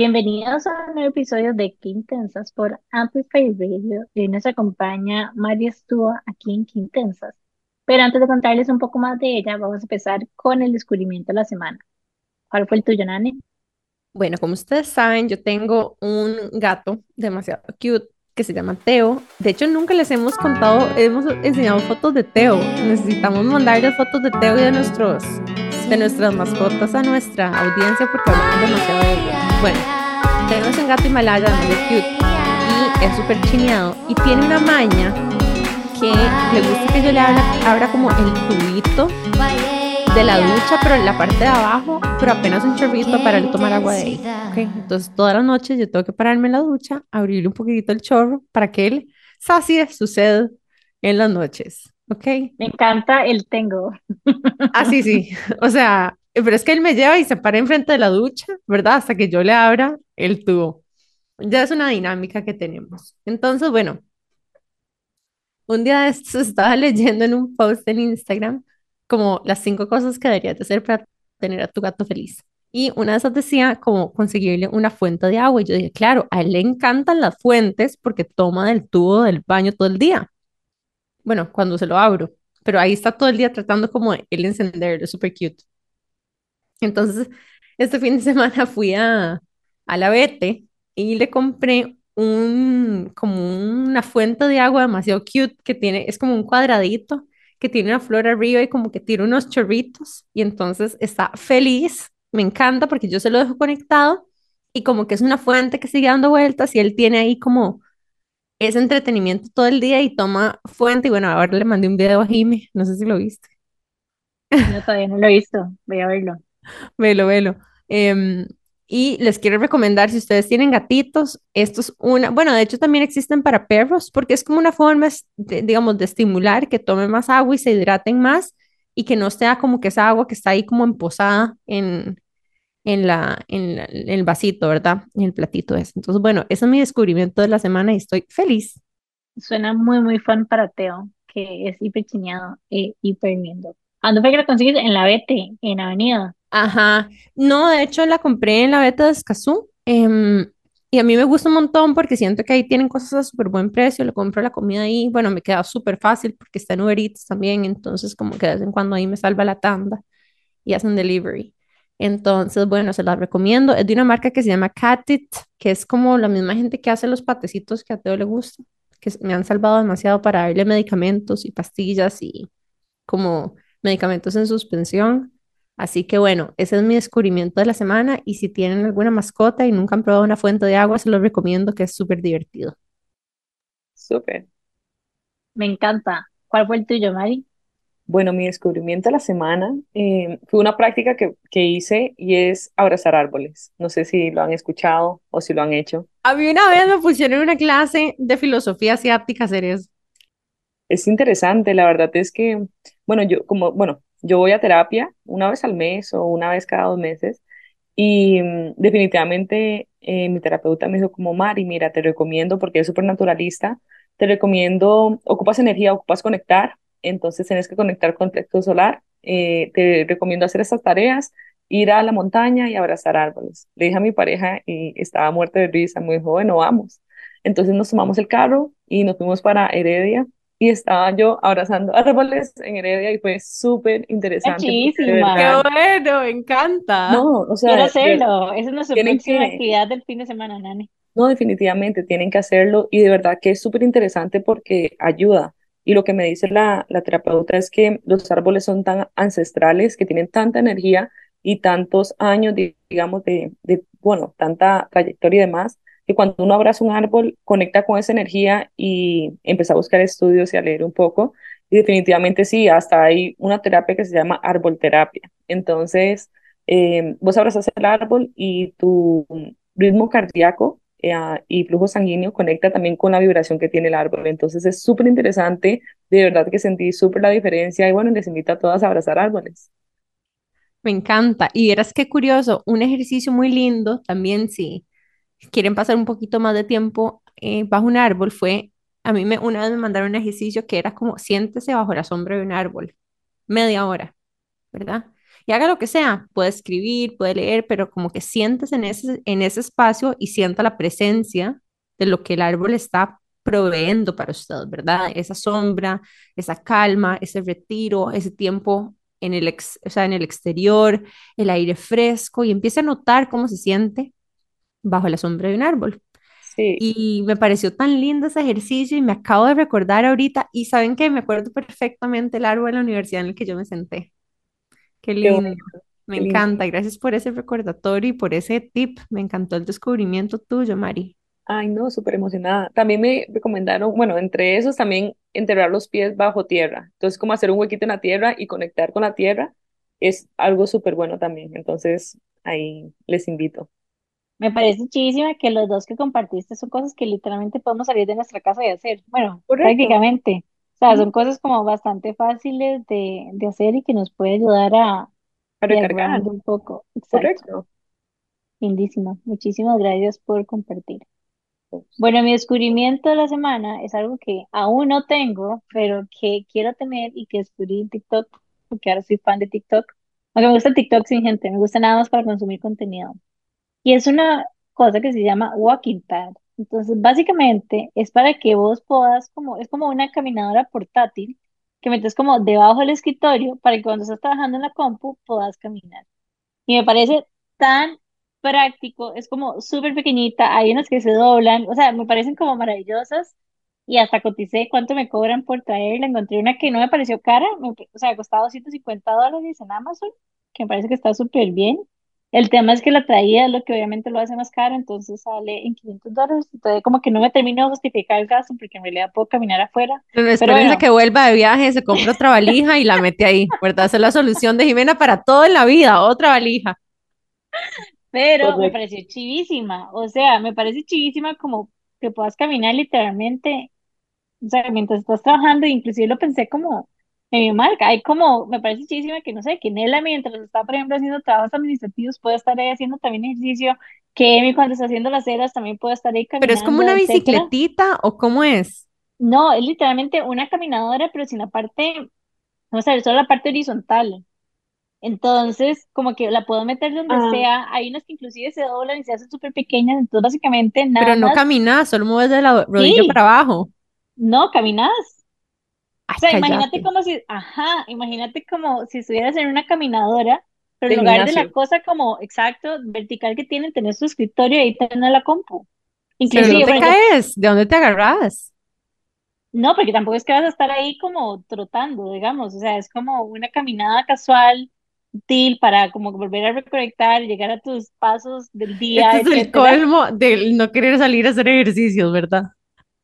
Bienvenidos a un nuevo episodio de Qué Intensas por Amplify Radio. Hoy nos acompaña María Estuvo aquí en Qué Intensas. Pero antes de contarles un poco más de ella, vamos a empezar con el descubrimiento de la semana. ¿Cuál fue el tuyo, Nani? Bueno, como ustedes saben, yo tengo un gato demasiado cute que se llama Teo. De hecho, nunca les hemos contado, hemos enseñado fotos de Teo. Necesitamos mandarles fotos de Teo y de nuestros de nuestras mascotas a nuestra audiencia porque hablamos demasiado de ellos. Bueno, Teo es un gato himalaya muy cute y es súper chineado y tiene una maña que le gusta que yo le abra, abra como el tubito de la ducha, pero en la parte de abajo, pero apenas un chorrito para él tomar agua de ahí. Okay. Entonces, todas las noches yo tengo que pararme en la ducha, abrirle un poquitito el chorro para que él sacie su sed en las noches. ¿Ok? Me encanta el tengo. Ah, sí, sí. O sea, pero es que él me lleva y se para enfrente de la ducha, ¿verdad? Hasta que yo le abra el tubo. Ya es una dinámica que tenemos. Entonces, bueno, un día de estos estaba leyendo en un post en Instagram como las cinco cosas que deberías de hacer para tener a tu gato feliz. Y una de esas decía como conseguirle una fuente de agua. Y yo dije, claro, a él le encantan las fuentes porque toma del tubo del baño todo el día. Bueno, cuando se lo abro. Pero ahí está todo el día tratando como él encenderlo, súper cute. Entonces, este fin de semana fui a, a la Vete y le compré un, como una fuente de agua demasiado cute que tiene, es como un cuadradito que tiene una flor arriba y como que tiene unos chorritos y entonces está feliz, me encanta porque yo se lo dejo conectado y como que es una fuente que sigue dando vueltas y él tiene ahí como ese entretenimiento todo el día y toma fuente y bueno, ahora le mandé un video a Jime, no sé si lo viste. No, todavía no lo he visto, voy a verlo. Velo, velo. Em, y les quiero recomendar, si ustedes tienen gatitos, esto es una, bueno, de hecho también existen para perros, porque es como una forma, de, digamos, de estimular que tomen más agua y se hidraten más y que no sea como que esa agua que está ahí como emposada en, en, la, en, el vasito, ¿verdad? En el platito ese. Entonces, bueno, ese es mi descubrimiento de la semana y estoy feliz. Suena muy, muy fan para Teo, que es hiper chiñado e hiper lindo. ¿A dónde fue que lo consigues? En la BT, en Avenida. Ajá, no, de hecho la compré en la beta de Escazú em, y a mí me gusta un montón porque siento que ahí tienen cosas a súper buen precio, le compro la comida ahí, bueno, me queda súper fácil porque está en Uber Eats también, entonces como que de vez en cuando ahí me salva la tanda y hacen delivery. Entonces, bueno, se la recomiendo. Es de una marca que se llama Catit, que es como la misma gente que hace los patecitos que a Teo le gusta, que me han salvado demasiado para darle medicamentos y pastillas y como medicamentos en suspensión. Así que bueno, ese es mi descubrimiento de la semana y si tienen alguna mascota y nunca han probado una fuente de agua, se los recomiendo que es súper divertido. Súper. Me encanta. ¿Cuál fue el tuyo, Mari? Bueno, mi descubrimiento de la semana eh, fue una práctica que, que hice y es abrazar árboles. No sé si lo han escuchado o si lo han hecho. A mí una vez me pusieron en una clase de filosofía asiática eso. Es interesante, la verdad es que, bueno, yo como, bueno, yo voy a terapia una vez al mes o una vez cada dos meses y mm, definitivamente eh, mi terapeuta me dijo como, Mari, mira, te recomiendo, porque es súper naturalista, te recomiendo, ocupas energía, ocupas conectar, entonces tienes que conectar con texto solar, eh, te recomiendo hacer estas tareas, ir a la montaña y abrazar árboles. Le dije a mi pareja y estaba muerta de risa, muy joven, bueno, vamos. Entonces nos tomamos el carro y nos fuimos para Heredia y estaba yo abrazando árboles en Heredia y fue súper interesante. Muchísima. Qué bueno, me encanta. No, o sea, Quiero hacerlo. Esa es nuestra próxima actividad del fin de semana, Nani. No, definitivamente tienen que hacerlo y de verdad que es súper interesante porque ayuda. Y lo que me dice la, la terapeuta es que los árboles son tan ancestrales, que tienen tanta energía y tantos años, digamos, de, de bueno, tanta trayectoria y demás, que cuando uno abraza un árbol, conecta con esa energía y empieza a buscar estudios y a leer un poco. Y definitivamente sí, hasta hay una terapia que se llama árbol terapia. Entonces, eh, vos abrazas el árbol y tu ritmo cardíaco eh, y flujo sanguíneo conecta también con la vibración que tiene el árbol. Entonces es súper interesante, de verdad que sentí súper la diferencia y bueno, les invito a todas a abrazar árboles. Me encanta. Y verás qué curioso, un ejercicio muy lindo también, sí quieren pasar un poquito más de tiempo eh, bajo un árbol, fue, a mí me, una vez me mandaron un ejercicio que era como siéntese bajo la sombra de un árbol, media hora, ¿verdad? Y haga lo que sea, puede escribir, puede leer, pero como que sientes en ese, en ese espacio y sienta la presencia de lo que el árbol está proveyendo para usted, ¿verdad? Esa sombra, esa calma, ese retiro, ese tiempo en el, ex, o sea, en el exterior, el aire fresco y empiece a notar cómo se siente bajo la sombra de un árbol. Sí. Y me pareció tan lindo ese ejercicio y me acabo de recordar ahorita y saben que me acuerdo perfectamente el árbol de la universidad en el que yo me senté. Qué lindo. me encanta. Gracias por ese recordatorio y por ese tip. Me encantó el descubrimiento tuyo, Mari. Ay, no, súper emocionada. También me recomendaron, bueno, entre esos también enterrar los pies bajo tierra. Entonces, como hacer un huequito en la tierra y conectar con la tierra es algo súper bueno también. Entonces, ahí les invito. Me parece muchísima que los dos que compartiste son cosas que literalmente podemos salir de nuestra casa y hacer. Bueno, prácticamente. O sea, son cosas como bastante fáciles de, de hacer y que nos puede ayudar a, a recargar un poco. Exacto. Correcto. Lindísimo. Muchísimas gracias por compartir. Bueno, mi descubrimiento de la semana es algo que aún no tengo, pero que quiero tener y que descubrí en TikTok, porque ahora soy fan de TikTok. Aunque me gusta TikTok sin gente, me gusta nada más para consumir contenido. Y es una cosa que se llama Walking Pad. Entonces, básicamente es para que vos puedas, como, es como una caminadora portátil que metes como debajo del escritorio para que cuando estás trabajando en la compu puedas caminar. Y me parece tan práctico, es como súper pequeñita, hay unas que se doblan, o sea, me parecen como maravillosas y hasta coticé cuánto me cobran por traerla, encontré una que no me pareció cara, o sea, costaba 250 dólares en Amazon, que me parece que está súper bien. El tema es que la traía es lo que obviamente lo hace más caro, entonces sale en 500 dólares. Entonces, como que no me termino de justificar el gasto porque en realidad puedo caminar afuera. Pero espérense que vuelva de viaje, se compra otra valija y la mete ahí, ¿verdad? Esa es la solución de Jimena para todo en la vida, otra valija. Pero me pareció chivísima, o sea, me parece chivísima como que puedas caminar literalmente, o sea, mientras estás trabajando, inclusive lo pensé como en mi marca, hay como, me parece chivísima que no sé, que Nela mientras está, por ejemplo, haciendo trabajos administrativos puede estar ahí haciendo también ejercicio, que Emi cuando está haciendo las ceras también puede estar ahí caminando. Pero es como una bicicletita o cómo es? No, es literalmente una caminadora, pero sin la parte, no sé, solo la parte horizontal. Entonces, como que la puedo meter donde ah. sea. Hay unas que inclusive se doblan y se hacen súper pequeñas. Entonces, básicamente nada Pero no caminas, solo mueves de la rodilla para abajo. No, caminas. O sea, imagínate como si, ajá, imagínate como si estuvieras en una caminadora, pero en lugar de la cosa como, exacto, vertical que tienen, tener su escritorio y ahí tener la compu. Inclusive, ¿De dónde caes? ¿De dónde te agarras? No, porque tampoco es que vas a estar ahí como trotando, digamos, o sea, es como una caminada casual útil para como volver a reconectar, llegar a tus pasos del día. Este es el colmo del no querer salir a hacer ejercicios, ¿verdad?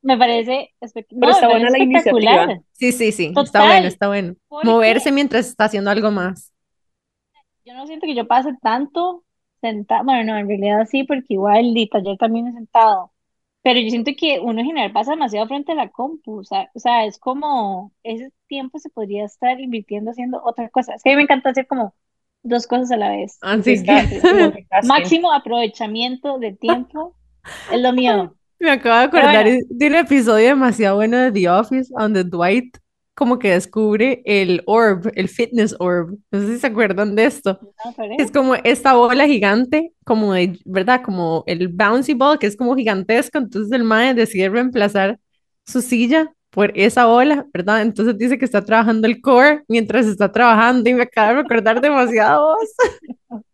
Me parece Pero está buena la iniciativa. Sí, sí, sí, está bueno, está bueno. Moverse mientras está haciendo algo más. Yo no siento que yo pase tanto sentado, bueno, no, en realidad sí, porque igual el taller también he sentado, pero yo siento que uno en general pasa demasiado frente a la compu, o sea, o sea, es como, ese tiempo se podría estar invirtiendo haciendo otra cosa. Es que a mí me encanta hacer como dos cosas a la vez. Así que... Máximo aprovechamiento de tiempo es lo mío. Me acabo de acordar de un episodio demasiado bueno de The Office, donde Dwight como que descubre el orb, el fitness orb. No sé si se acuerdan de esto. es como esta bola gigante, como de, ¿verdad? Como el bouncy ball, que es como gigantesco. Entonces el mae decide reemplazar su silla por esa bola, ¿verdad? Entonces dice que está trabajando el core mientras está trabajando y me acaba de recordar demasiado.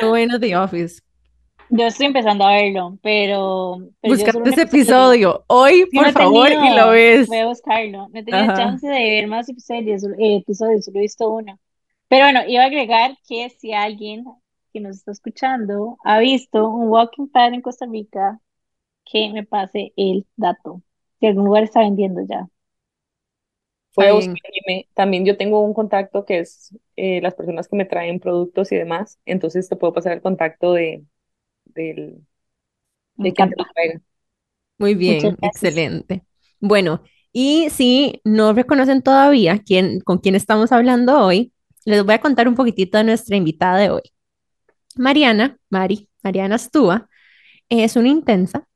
Qué bueno The Office. Yo estoy empezando a verlo, pero... pero Buscate ese episodio hoy, por favor, y lo ves. Voy a buscarlo. No he tenido chance de ver más episodios, eh, episodios, solo he visto uno. Pero bueno, iba a agregar que si alguien que nos está escuchando ha visto un walking pad en Costa Rica, que me pase el dato. Si algún lugar está vendiendo ya. También yo tengo un contacto que es eh, las personas que me traen productos y demás. Entonces te puedo pasar el contacto de, del, de quien te Muy bien, excelente. Bueno, y si no reconocen todavía quién, con quién estamos hablando hoy, les voy a contar un poquitito de nuestra invitada de hoy. Mariana, Mari, Mariana Stúa, es una intensa,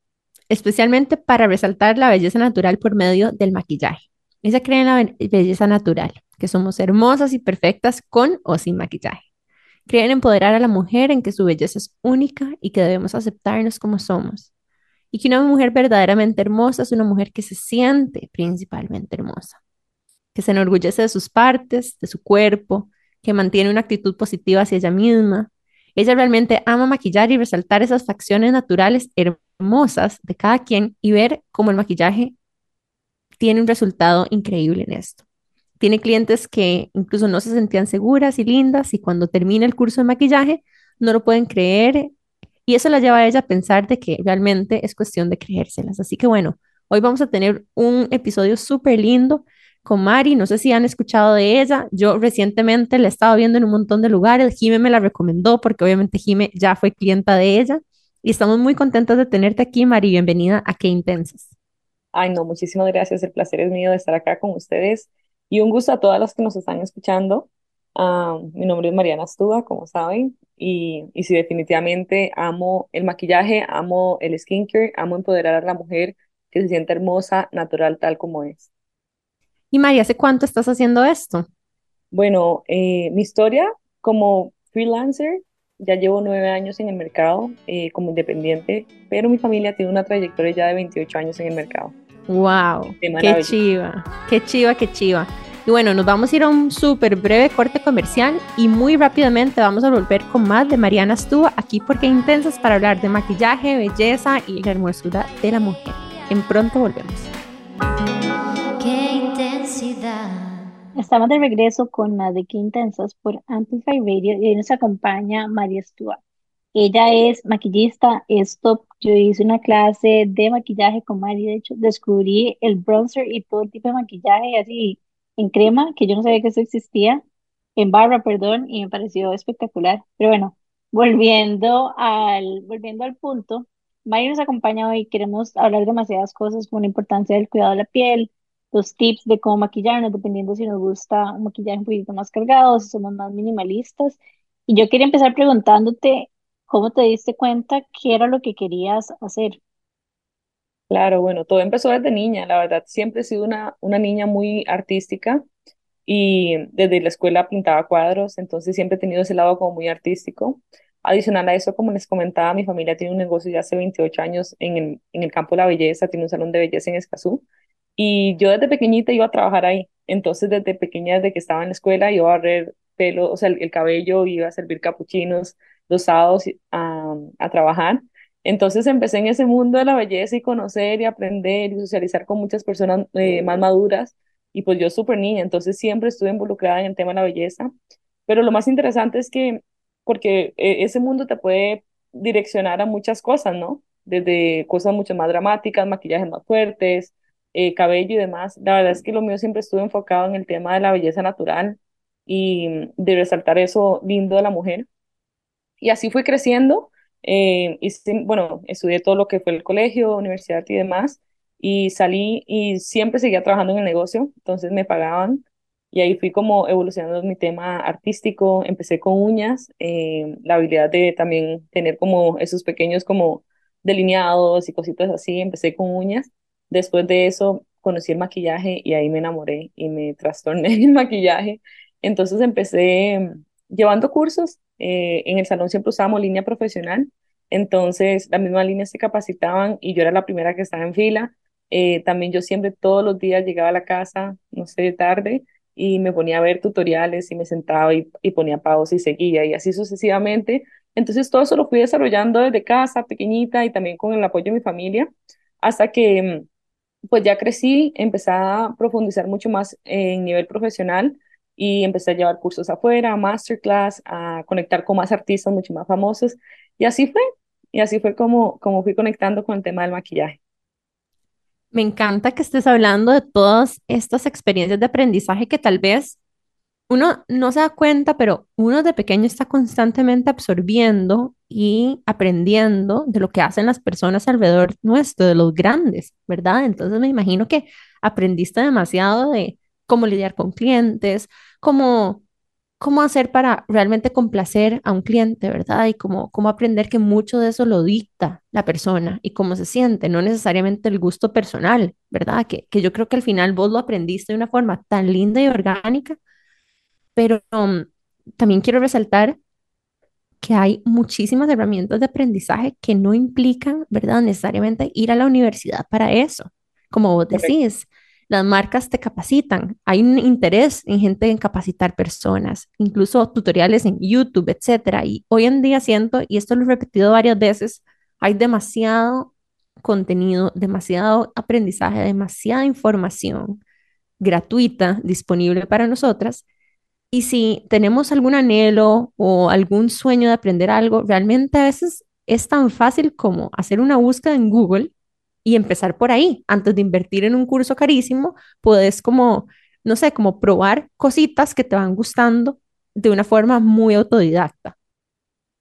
especialmente para resaltar la belleza natural por medio del maquillaje. Ella cree en la belleza natural, que somos hermosas y perfectas con o sin maquillaje. Cree en empoderar a la mujer en que su belleza es única y que debemos aceptarnos como somos. Y que una mujer verdaderamente hermosa es una mujer que se siente principalmente hermosa, que se enorgullece de sus partes, de su cuerpo, que mantiene una actitud positiva hacia ella misma. Ella realmente ama maquillar y resaltar esas facciones naturales hermosas de cada quien y ver cómo el maquillaje tiene un resultado increíble en esto. Tiene clientes que incluso no se sentían seguras y lindas y cuando termina el curso de maquillaje no lo pueden creer y eso la lleva a ella a pensar de que realmente es cuestión de creérselas. Así que bueno, hoy vamos a tener un episodio súper lindo con Mari. No sé si han escuchado de ella. Yo recientemente la he estado viendo en un montón de lugares. Jime me la recomendó porque obviamente Jime ya fue clienta de ella. Y estamos muy contentos de tenerte aquí, Mari. Bienvenida a Qué Intensas. Ay, no, muchísimas gracias. El placer es mío de estar acá con ustedes y un gusto a todas las que nos están escuchando. Ah, mi nombre es Mariana Astúa, como saben, y, y sí, definitivamente amo el maquillaje, amo el skincare, amo empoderar a la mujer que se siente hermosa, natural, tal como es. Y María, ¿hace cuánto estás haciendo esto? Bueno, eh, mi historia como freelancer, ya llevo nueve años en el mercado eh, como independiente, pero mi familia tiene una trayectoria ya de 28 años en el mercado. ¡Wow! ¡Qué chiva! ¡Qué chiva, qué chiva! Y bueno, nos vamos a ir a un súper breve corte comercial y muy rápidamente vamos a volver con más de Mariana Astúa aquí porque Intensas para hablar de maquillaje, belleza y la hermosura de la mujer. En pronto volvemos. ¡Qué intensidad! Estamos de regreso con más de Qué Intensas por Amplify Radio y hoy nos acompaña María Astúa. Ella es maquillista, es top. Yo hice una clase de maquillaje con Mari, de hecho, descubrí el bronzer y todo tipo de maquillaje así en crema, que yo no sabía que eso existía, en barra, perdón, y me pareció espectacular. Pero bueno, volviendo al, volviendo al punto, Mari nos acompaña hoy, queremos hablar demasiadas cosas como la importancia del cuidado de la piel, los tips de cómo maquillarnos, dependiendo si nos gusta un maquillaje un poquito más cargado, si somos más minimalistas. Y yo quería empezar preguntándote, ¿Cómo te diste cuenta que era lo que querías hacer? Claro, bueno, todo empezó desde niña, la verdad, siempre he sido una, una niña muy artística y desde la escuela pintaba cuadros, entonces siempre he tenido ese lado como muy artístico. Adicional a eso, como les comentaba, mi familia tiene un negocio ya hace 28 años en el, en el campo de la belleza, tiene un salón de belleza en Escazú y yo desde pequeñita iba a trabajar ahí, entonces desde pequeña, desde que estaba en la escuela, iba a barrer pelo, o sea, el, el cabello, iba a servir capuchinos, los sábados a, a trabajar. Entonces empecé en ese mundo de la belleza y conocer y aprender y socializar con muchas personas eh, más maduras. Y pues yo súper niña, entonces siempre estuve involucrada en el tema de la belleza. Pero lo más interesante es que, porque eh, ese mundo te puede direccionar a muchas cosas, ¿no? Desde cosas mucho más dramáticas, maquillajes más fuertes, eh, cabello y demás. La verdad es que lo mío siempre estuve enfocado en el tema de la belleza natural y de resaltar eso lindo de la mujer. Y así fui creciendo. Eh, y bueno, estudié todo lo que fue el colegio, universidad y demás. Y salí y siempre seguía trabajando en el negocio, entonces me pagaban. Y ahí fui como evolucionando mi tema artístico. Empecé con uñas, eh, la habilidad de también tener como esos pequeños como delineados y cositas así. Empecé con uñas. Después de eso conocí el maquillaje y ahí me enamoré y me trastorné el maquillaje. Entonces empecé llevando cursos. Eh, en el salón siempre usábamos línea profesional, entonces la misma línea se capacitaban y yo era la primera que estaba en fila. Eh, también yo siempre todos los días llegaba a la casa, no sé, tarde, y me ponía a ver tutoriales y me sentaba y, y ponía pausa y seguía y así sucesivamente. Entonces todo eso lo fui desarrollando desde casa, pequeñita y también con el apoyo de mi familia, hasta que pues ya crecí, empecé a profundizar mucho más en nivel profesional y empecé a llevar cursos afuera, masterclass, a conectar con más artistas mucho más famosos y así fue, y así fue como, como fui conectando con el tema del maquillaje. Me encanta que estés hablando de todas estas experiencias de aprendizaje que tal vez uno no se da cuenta, pero uno de pequeño está constantemente absorbiendo y aprendiendo de lo que hacen las personas alrededor nuestro, de los grandes, ¿verdad? Entonces me imagino que aprendiste demasiado de cómo lidiar con clientes, cómo, cómo hacer para realmente complacer a un cliente, ¿verdad? Y cómo, cómo aprender que mucho de eso lo dicta la persona y cómo se siente, no necesariamente el gusto personal, ¿verdad? Que, que yo creo que al final vos lo aprendiste de una forma tan linda y orgánica, pero um, también quiero resaltar que hay muchísimas herramientas de aprendizaje que no implican, ¿verdad? Necesariamente ir a la universidad para eso. Como vos Correcto. Las marcas te capacitan. Hay un interés en gente en capacitar personas, incluso tutoriales en YouTube, etcétera. Y hoy en día siento, y esto lo he repetido varias veces, hay demasiado contenido, demasiado aprendizaje, demasiada información gratuita disponible para nosotras. Y si tenemos algún anhelo o algún sueño de aprender algo, realmente a veces es tan fácil como hacer una búsqueda en Google y empezar por ahí. Antes de invertir en un curso carísimo, puedes como, no sé, como probar cositas que te van gustando de una forma muy autodidacta.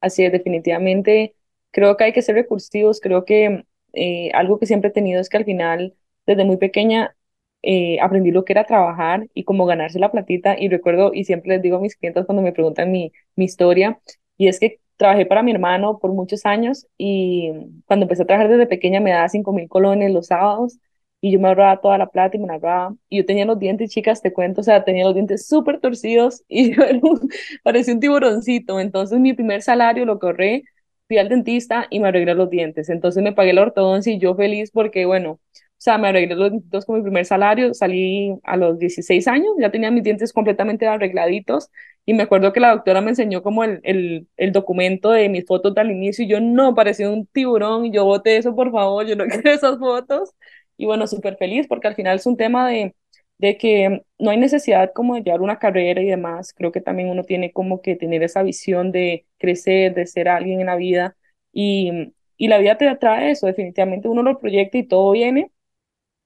Así es, definitivamente creo que hay que ser recursivos, creo que eh, algo que siempre he tenido es que al final, desde muy pequeña, eh, aprendí lo que era trabajar y cómo ganarse la platita y recuerdo, y siempre les digo a mis clientes cuando me preguntan mi, mi historia, y es que trabajé para mi hermano por muchos años y cuando empecé a trabajar desde pequeña me daba cinco mil colones los sábados y yo me ahorraba toda la plata y me la ahorraba. Y yo tenía los dientes, chicas, te cuento, o sea, tenía los dientes súper torcidos y parecía un tiburoncito. Entonces, mi primer salario lo ahorré, fui al dentista y me arreglé los dientes. Entonces, me pagué la ortodoncia y yo feliz porque, bueno, sea, me arreglé los dientes con mi primer salario, salí a los 16 años, ya tenía mis dientes completamente arregladitos. Y me acuerdo que la doctora me enseñó como el, el, el documento de mis fotos del inicio y yo no, parecía un tiburón y yo boté eso, por favor, yo no quiero esas fotos. Y bueno, súper feliz porque al final es un tema de, de que no hay necesidad como de llevar una carrera y demás. Creo que también uno tiene como que tener esa visión de crecer, de ser alguien en la vida y, y la vida te atrae eso, definitivamente uno lo proyecta y todo viene.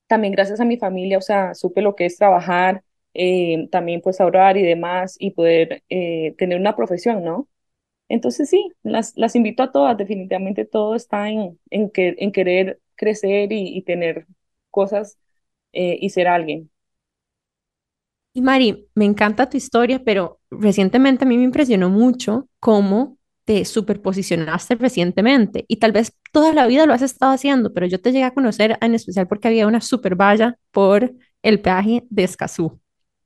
También gracias a mi familia, o sea, supe lo que es trabajar, eh, también pues ahorrar y demás y poder eh, tener una profesión, ¿no? Entonces sí, las, las invito a todas, definitivamente todo está en, en, que, en querer crecer y, y tener cosas eh, y ser alguien. Y Mari, me encanta tu historia, pero recientemente a mí me impresionó mucho cómo te superposicionaste recientemente y tal vez toda la vida lo has estado haciendo, pero yo te llegué a conocer en especial porque había una super valla por el peaje de Escazú.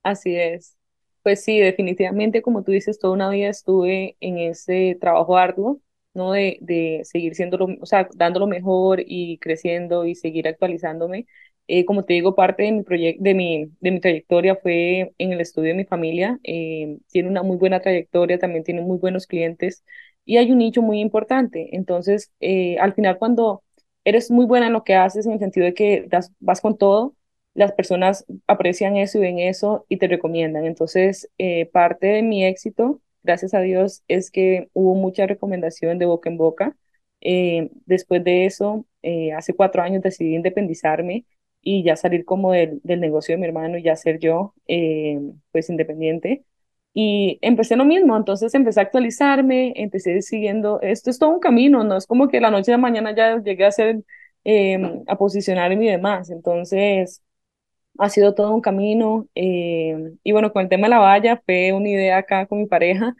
Así es. Pues sí, definitivamente, como tú dices, toda una vida estuve en ese trabajo arduo, ¿no? De, de seguir siendo lo, o sea, dando lo mejor y creciendo y seguir actualizándome. Eh, como te digo, parte de mi de mi, de mi trayectoria fue en el estudio de mi familia. Eh, tiene una muy buena trayectoria, también tiene muy buenos clientes y hay un nicho muy importante. Entonces, eh, al final, cuando eres muy buena en lo que haces, en el sentido de que das, vas con todo, las personas aprecian eso y ven eso y te recomiendan. Entonces, eh, parte de mi éxito, gracias a Dios, es que hubo mucha recomendación de boca en boca. Eh, después de eso, eh, hace cuatro años decidí independizarme y ya salir como del, del negocio de mi hermano y ya ser yo, pues, independiente. Y empecé lo mismo, entonces empecé a actualizarme, empecé siguiendo, esto es todo un camino, no es como que la noche de mañana ya llegué a ser, eh, a posicionarme y demás. Entonces, ha sido todo un camino. eh, y bueno, con el tema de la valla, fue una idea acá con mi pareja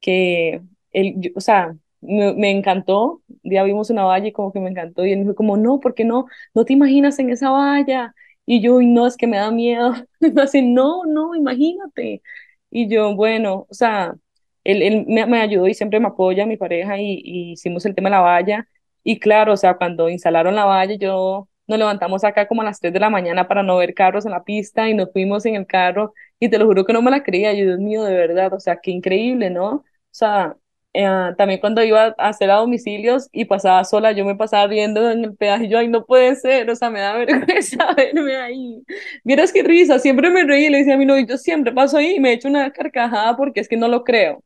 que él, yo- o sea, me, me encantó. Día vimos una valla y como que me encantó. Y él me dijo como, no, ¿por qué no? No te imaginas en esa valla. Y yo, "Y no, es que me da miedo. Así, no, no, imagínate. Y yo, bueno, o sea, él, él me, me ayudó y siempre me apoya, mi pareja, y, y hicimos el tema de la valla. Y claro, o sea, cuando instalaron la valla, yo nos levantamos acá como a las 3 de la mañana para no ver carros en la pista y nos fuimos en el carro y te lo juro que no me la creía, yo, Dios mío, de verdad, o sea, qué increíble, ¿no? O sea, eh, también cuando iba a hacer a domicilios y pasaba sola, yo me pasaba riendo en el peaje, yo, ay, no puede ser, o sea, me da vergüenza verme ahí. Vieras qué risa, siempre me reí y le decía a mi novio, yo siempre paso ahí y me echo una carcajada porque es que no lo creo.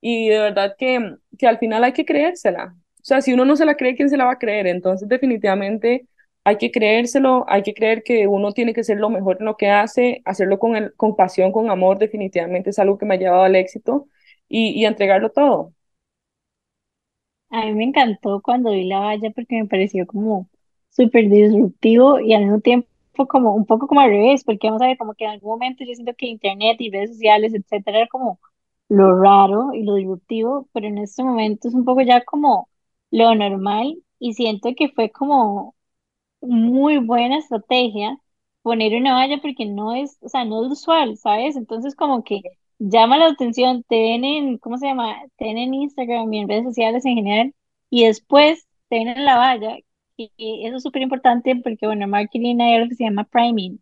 Y de verdad que, que al final hay que creérsela. O sea, si uno no se la cree, ¿quién se la va a creer? Entonces, definitivamente hay que creérselo, hay que creer que uno tiene que ser lo mejor en lo que hace, hacerlo con, el, con pasión, con amor, definitivamente es algo que me ha llevado al éxito y, y entregarlo todo. A mí me encantó cuando vi la valla porque me pareció como súper disruptivo y al mismo tiempo como un poco como al revés, porque vamos a ver, como que en algún momento yo siento que internet y redes sociales, etcétera, era como lo raro y lo disruptivo, pero en este momento es un poco ya como lo normal y siento que fue como muy buena estrategia poner una valla porque no es, o sea, no es usual, ¿sabes? Entonces como que llama la atención, te ven en, ¿cómo se llama? Te ven en Instagram y en redes sociales en general, y después te ven en la valla, y, eso es súper importante porque, bueno, en marketing hay algo que se llama priming,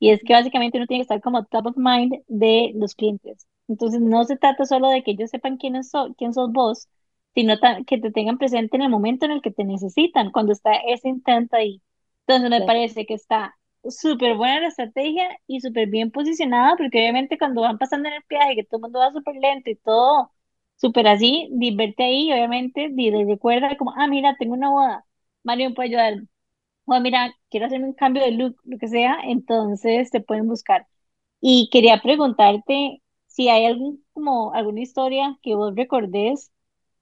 y es que básicamente uno tiene que estar como top of mind de los clientes. Entonces, no se trata solo de que ellos sepan quién, so, quién sos vos, sino que te tengan presente en el momento en el que te necesitan, cuando está ese intento ahí. Entonces, me parece que está súper buena la estrategia y súper bien posicionada, porque obviamente cuando van pasando en el viaje, que todo el mundo va súper lento y todo súper así, di- verte ahí, obviamente, le recuerda como, ah, mira, tengo una boda, Mario me puede ayudar, o mira, quiero hacerme un cambio de look, lo que sea, entonces te pueden buscar. Y quería preguntarte si hay algún, como alguna historia que vos recordés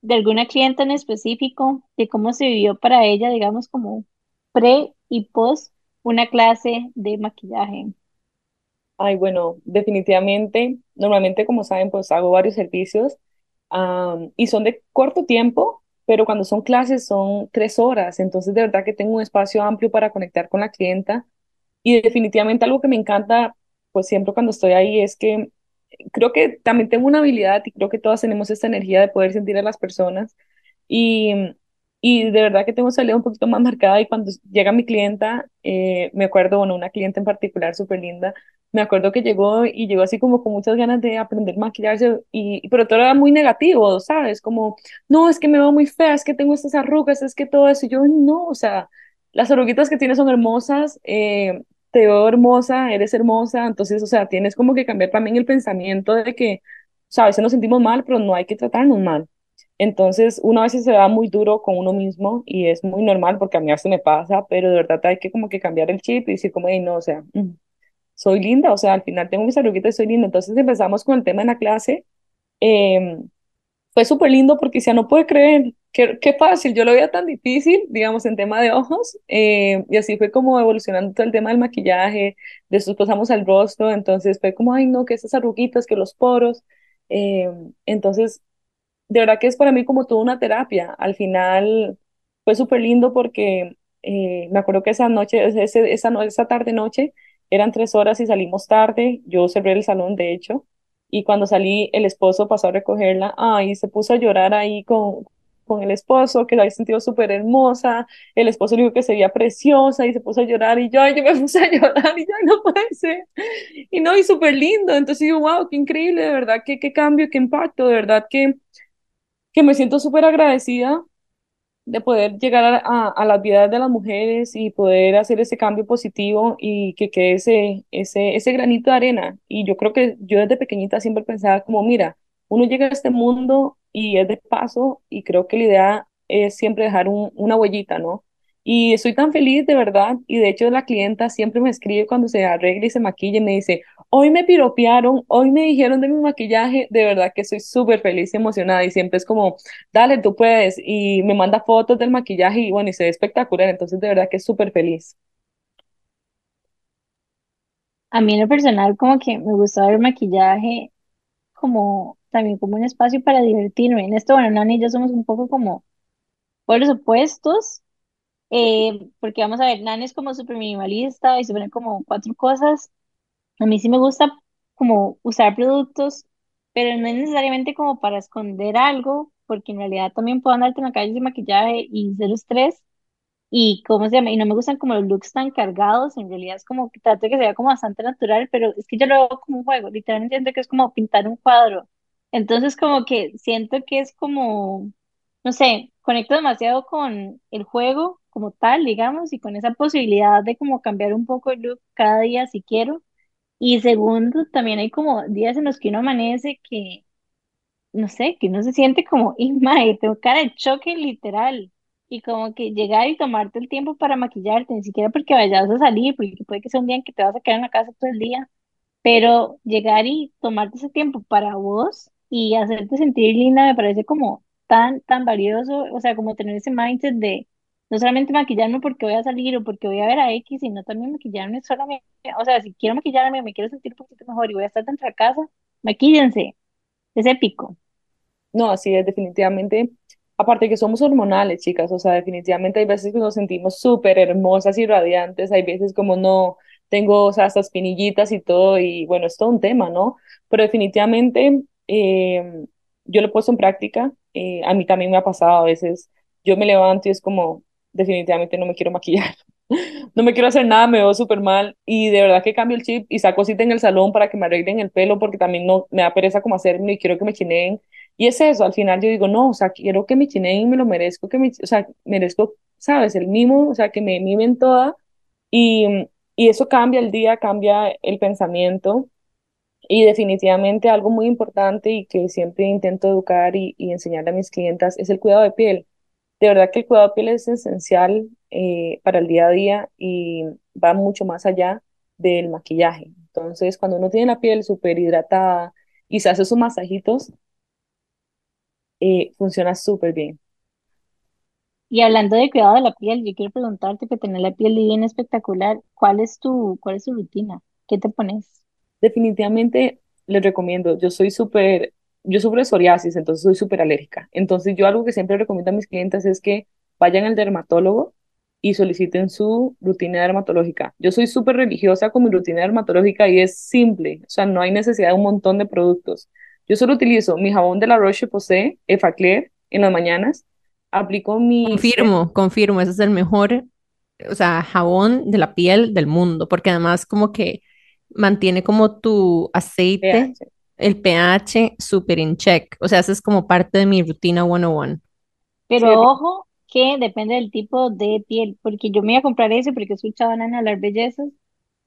de alguna clienta en específico, de cómo se vivió para ella, digamos, como pre y post una clase de maquillaje. Ay, bueno, definitivamente, normalmente como saben, pues hago varios servicios y son de corto tiempo, pero cuando son clases son tres horas, entonces de verdad que tengo un espacio amplio para conectar con la clienta y definitivamente algo que me encanta, pues siempre cuando estoy ahí es que creo que también tengo una habilidad y creo que todas tenemos esta energía de poder sentir a las personas y, y de verdad que tengo salida un poquito más marcada y cuando llega mi clienta, eh, me acuerdo, bueno, una clienta en particular súper linda, me acuerdo que llegó y llegó así como con muchas ganas de aprender a maquillarse y, pero todo era muy negativo, ¿sabes? Como, no, es que me veo muy fea, es que tengo estas arrugas, es que todo eso, y yo no, o sea, las arruguitas que tienes son hermosas, eh, te veo hermosa, eres hermosa, entonces, o sea, tienes como que cambiar también el pensamiento de que, o sea, a veces nos sentimos mal, pero no hay que tratarnos mal. Entonces, uno a veces se da muy duro con uno mismo y es muy normal porque a mí a veces me pasa, pero de verdad hay que como que cambiar el chip y decir como, hey, no, o sea, mm, soy linda, o sea, al final tengo mis arruguitas y soy linda. Entonces empezamos con el tema en la clase. eh, fue súper lindo porque decía, no puede creer, qué, qué fácil, yo lo veía tan difícil, digamos, en tema de ojos, eh, y así fue como evolucionando todo el tema del maquillaje, después pasamos al rostro, entonces fue como, ay, no, que esas arruguitas, que los poros, eh, entonces, de verdad que es para mí como toda una terapia, al final fue súper lindo porque eh, me acuerdo que esa noche, ese, esa, esa tarde noche, eran tres horas y salimos tarde, yo cerré el salón, de hecho, y cuando salí, el esposo pasó a recogerla, ay, se puso a llorar ahí con, con el esposo, que la había sentido súper hermosa, el esposo dijo que se preciosa y se puso a llorar y yo, ay, yo me puse a llorar y ya no puede ser. Y no, y súper lindo, entonces yo, wow, qué increíble, de verdad, qué, qué cambio, qué impacto, de verdad que, que me siento súper agradecida de poder llegar a, a, a las vidas de las mujeres y poder hacer ese cambio positivo y que quede ese, ese, ese granito de arena. Y yo creo que yo desde pequeñita siempre pensaba como, mira, uno llega a este mundo y es de paso y creo que la idea es siempre dejar un- una huellita, ¿no? Y estoy tan feliz de verdad y de hecho la clienta siempre me escribe cuando se arregla y se maquilla y me dice, hoy me piropearon, hoy me dijeron de mi maquillaje, de verdad que estoy súper feliz y emocionada y siempre es como dale, tú puedes, y me manda fotos del maquillaje y bueno, y se ve espectacular, entonces de verdad que es súper feliz. A mí en lo personal como que me gusta ver maquillaje como también como un espacio para divertirme. En esto, bueno, Nani y yo somos un poco como por los opuestos, eh, porque vamos a ver, Nani es como súper minimalista y se ponen como cuatro cosas. A mí sí me gusta como usar productos, pero no es necesariamente como para esconder algo, porque en realidad también puedo andarte en la calle sin maquillaje y cero estrés. Y cómo se llama, y no me gustan como los looks tan cargados, en realidad es como que trato de que sea como bastante natural, pero es que yo lo veo como un juego, literalmente siento que es como pintar un cuadro. Entonces como que siento que es como, no sé, conecto demasiado con el juego como tal, digamos, y con esa posibilidad de como cambiar un poco el look cada día si quiero. Y segundo, también hay como días en los que uno amanece que no sé, que uno se siente como, y tengo cara de choque literal. Y como que llegar y tomarte el tiempo para maquillarte, ni siquiera porque vayas a salir, porque puede que sea un día en que te vas a quedar en la casa todo el día, pero llegar y tomarte ese tiempo para vos y hacerte sentir linda me parece como tan, tan valioso, o sea, como tener ese mindset de no solamente maquillarme porque voy a salir o porque voy a ver a X, sino también maquillarme solamente, o sea, si quiero maquillarme, me quiero sentir un poquito mejor y voy a estar dentro de casa, maquíllense, es épico. No, así es, definitivamente. Aparte que somos hormonales, chicas, o sea, definitivamente hay veces que nos sentimos súper hermosas y radiantes, hay veces como no, tengo, o sea, hasta espinillitas y todo, y bueno, es todo un tema, ¿no? Pero definitivamente eh, yo lo he puesto en práctica, eh, a mí también me ha pasado a veces, yo me levanto y es como, definitivamente no me quiero maquillar, no me quiero hacer nada, me veo súper mal, y de verdad que cambio el chip y saco cita en el salón para que me arreglen el pelo, porque también no, me da pereza como hacerme y quiero que me chineen, y es eso, al final yo digo, no, o sea, quiero que me chineen y me lo merezco, que me, o sea, merezco, ¿sabes? El mimo, o sea, que me mimen toda, y, y eso cambia el día, cambia el pensamiento. Y definitivamente algo muy importante y que siempre intento educar y, y enseñar a mis clientas es el cuidado de piel. De verdad que el cuidado de piel es esencial eh, para el día a día y va mucho más allá del maquillaje. Entonces, cuando uno tiene la piel súper hidratada y se hace sus masajitos, eh, funciona súper bien. Y hablando de cuidado de la piel, yo quiero preguntarte que tener la piel divina espectacular, ¿cuál es tu, cuál es tu rutina? ¿Qué te pones? Definitivamente les recomiendo, yo soy súper, yo sufro de psoriasis, entonces soy súper alérgica. Entonces yo algo que siempre recomiendo a mis clientes es que vayan al dermatólogo y soliciten su rutina dermatológica. Yo soy súper religiosa con mi rutina dermatológica y es simple, o sea, no hay necesidad de un montón de productos. Yo solo utilizo mi jabón de la Roche-Posay, Effaclar, en las mañanas, aplico mi Confirmo, confirmo, ese es el mejor, o sea, jabón de la piel del mundo, porque además como que mantiene como tu aceite, pH. El pH súper en check. O sea, eso es como parte de mi rutina 101. Sí, Pero ojo que depende del tipo de piel, porque yo me iba a comprar ese porque he escuchado a Nana hablar bellezas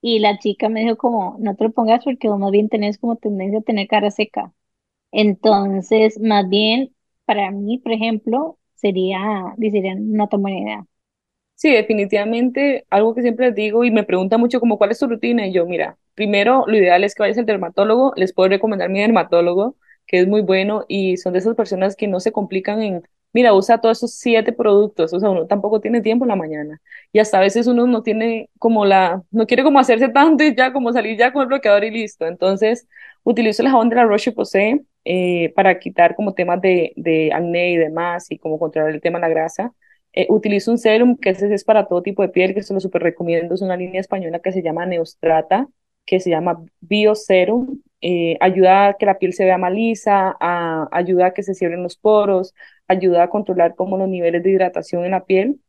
y la chica me dijo como, no te lo pongas porque vos más bien tenés como tendencia a tener cara seca. Entonces, más bien, para mí, por ejemplo, sería, sería una tan buena idea. Sí, definitivamente, algo que siempre les digo y me pregunta mucho como cuál es tu rutina y yo, mira, primero lo ideal es que vayas al dermatólogo, les puedo recomendar mi dermatólogo, que es muy bueno y son de esas personas que no se complican en, mira, usa todos esos siete productos, o sea, uno tampoco tiene tiempo en la mañana. Y hasta a veces uno no tiene como la, no quiere como hacerse tanto y ya como salir ya con el bloqueador y listo, entonces utilizo el jabón de la Roche-Posay eh, para quitar como temas de, de acné y demás y como controlar el tema de la grasa. Eh, utilizo un serum que ese es para todo tipo de piel, que se lo súper recomiendo. Es una línea española que se llama Neostrata, que se llama Bioserum. Eh, ayuda a que la piel se vea más lisa, ayuda a que se cierren los poros, ayuda a controlar como los niveles de hidratación en la piel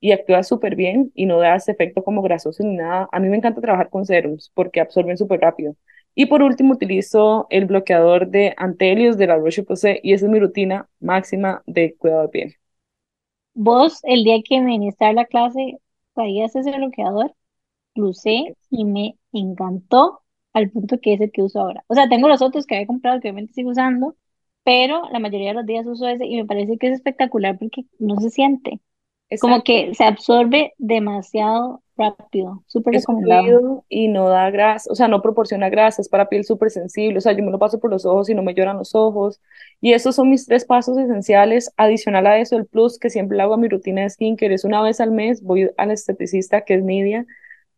y actúa súper bien y no da ese efecto como grasoso ni nada. A mí me encanta trabajar con serums porque absorben súper rápido. Y por último utilizo el bloqueador de Antelios de la Roche-Posay y esa es mi rutina máxima de cuidado de piel. Vos, el día que me viniste a dar la clase, traías ese bloqueador, lo usé y me encantó al punto que es el que uso ahora. O sea, tengo los otros que había comprado que obviamente sigo usando, pero la mayoría de los días uso ese y me parece que es espectacular porque no se siente. Como Exacto. que se absorbe demasiado rápido. Súper Es recomendado. y no da grasa, o sea, no proporciona grasa, es para piel súper sensible, o sea, yo me lo paso por los ojos y no me lloran los ojos. Y esos son mis tres pasos esenciales. Adicional a eso, el plus que siempre hago a mi rutina de skincare es una vez al mes, voy al esteticista que es Nidia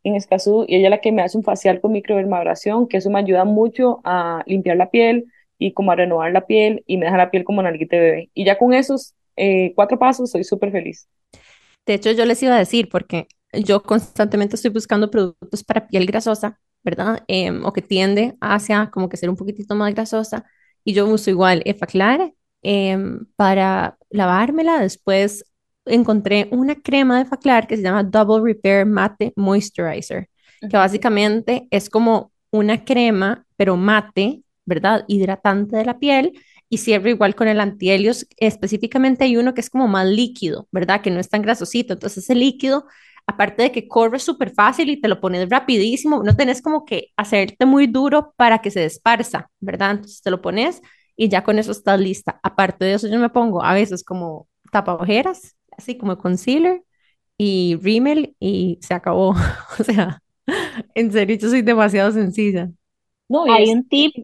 en Escazú y ella es la que me hace un facial con microdermabrasión, que eso me ayuda mucho a limpiar la piel y como a renovar la piel y me deja la piel como nalguita de bebé. Y ya con esos eh, cuatro pasos soy súper feliz. De hecho, yo les iba a decir, porque yo constantemente estoy buscando productos para piel grasosa, ¿verdad? Em, o que tiende hacia como que ser un poquitito más grasosa. Y yo uso igual Effaclar em, para lavármela. Después encontré una crema de Effaclar que se llama Double Repair Matte Moisturizer, que básicamente es como una crema, pero mate, ¿verdad? Hidratante de la piel y cierro igual con el antihelios. Específicamente hay uno que es como más líquido, ¿verdad? Que no es tan grasosito. Entonces ese líquido, aparte de que corre súper fácil y te lo pones rapidísimo, no tenés como que hacerte muy duro para que se desparza, ¿verdad? Entonces te lo pones y ya con eso estás lista. Aparte de eso yo me pongo a veces como tapa ojeras, así como concealer y rímel y se acabó. O sea, en serio, yo soy demasiado sencilla. No, Hay es... un tip,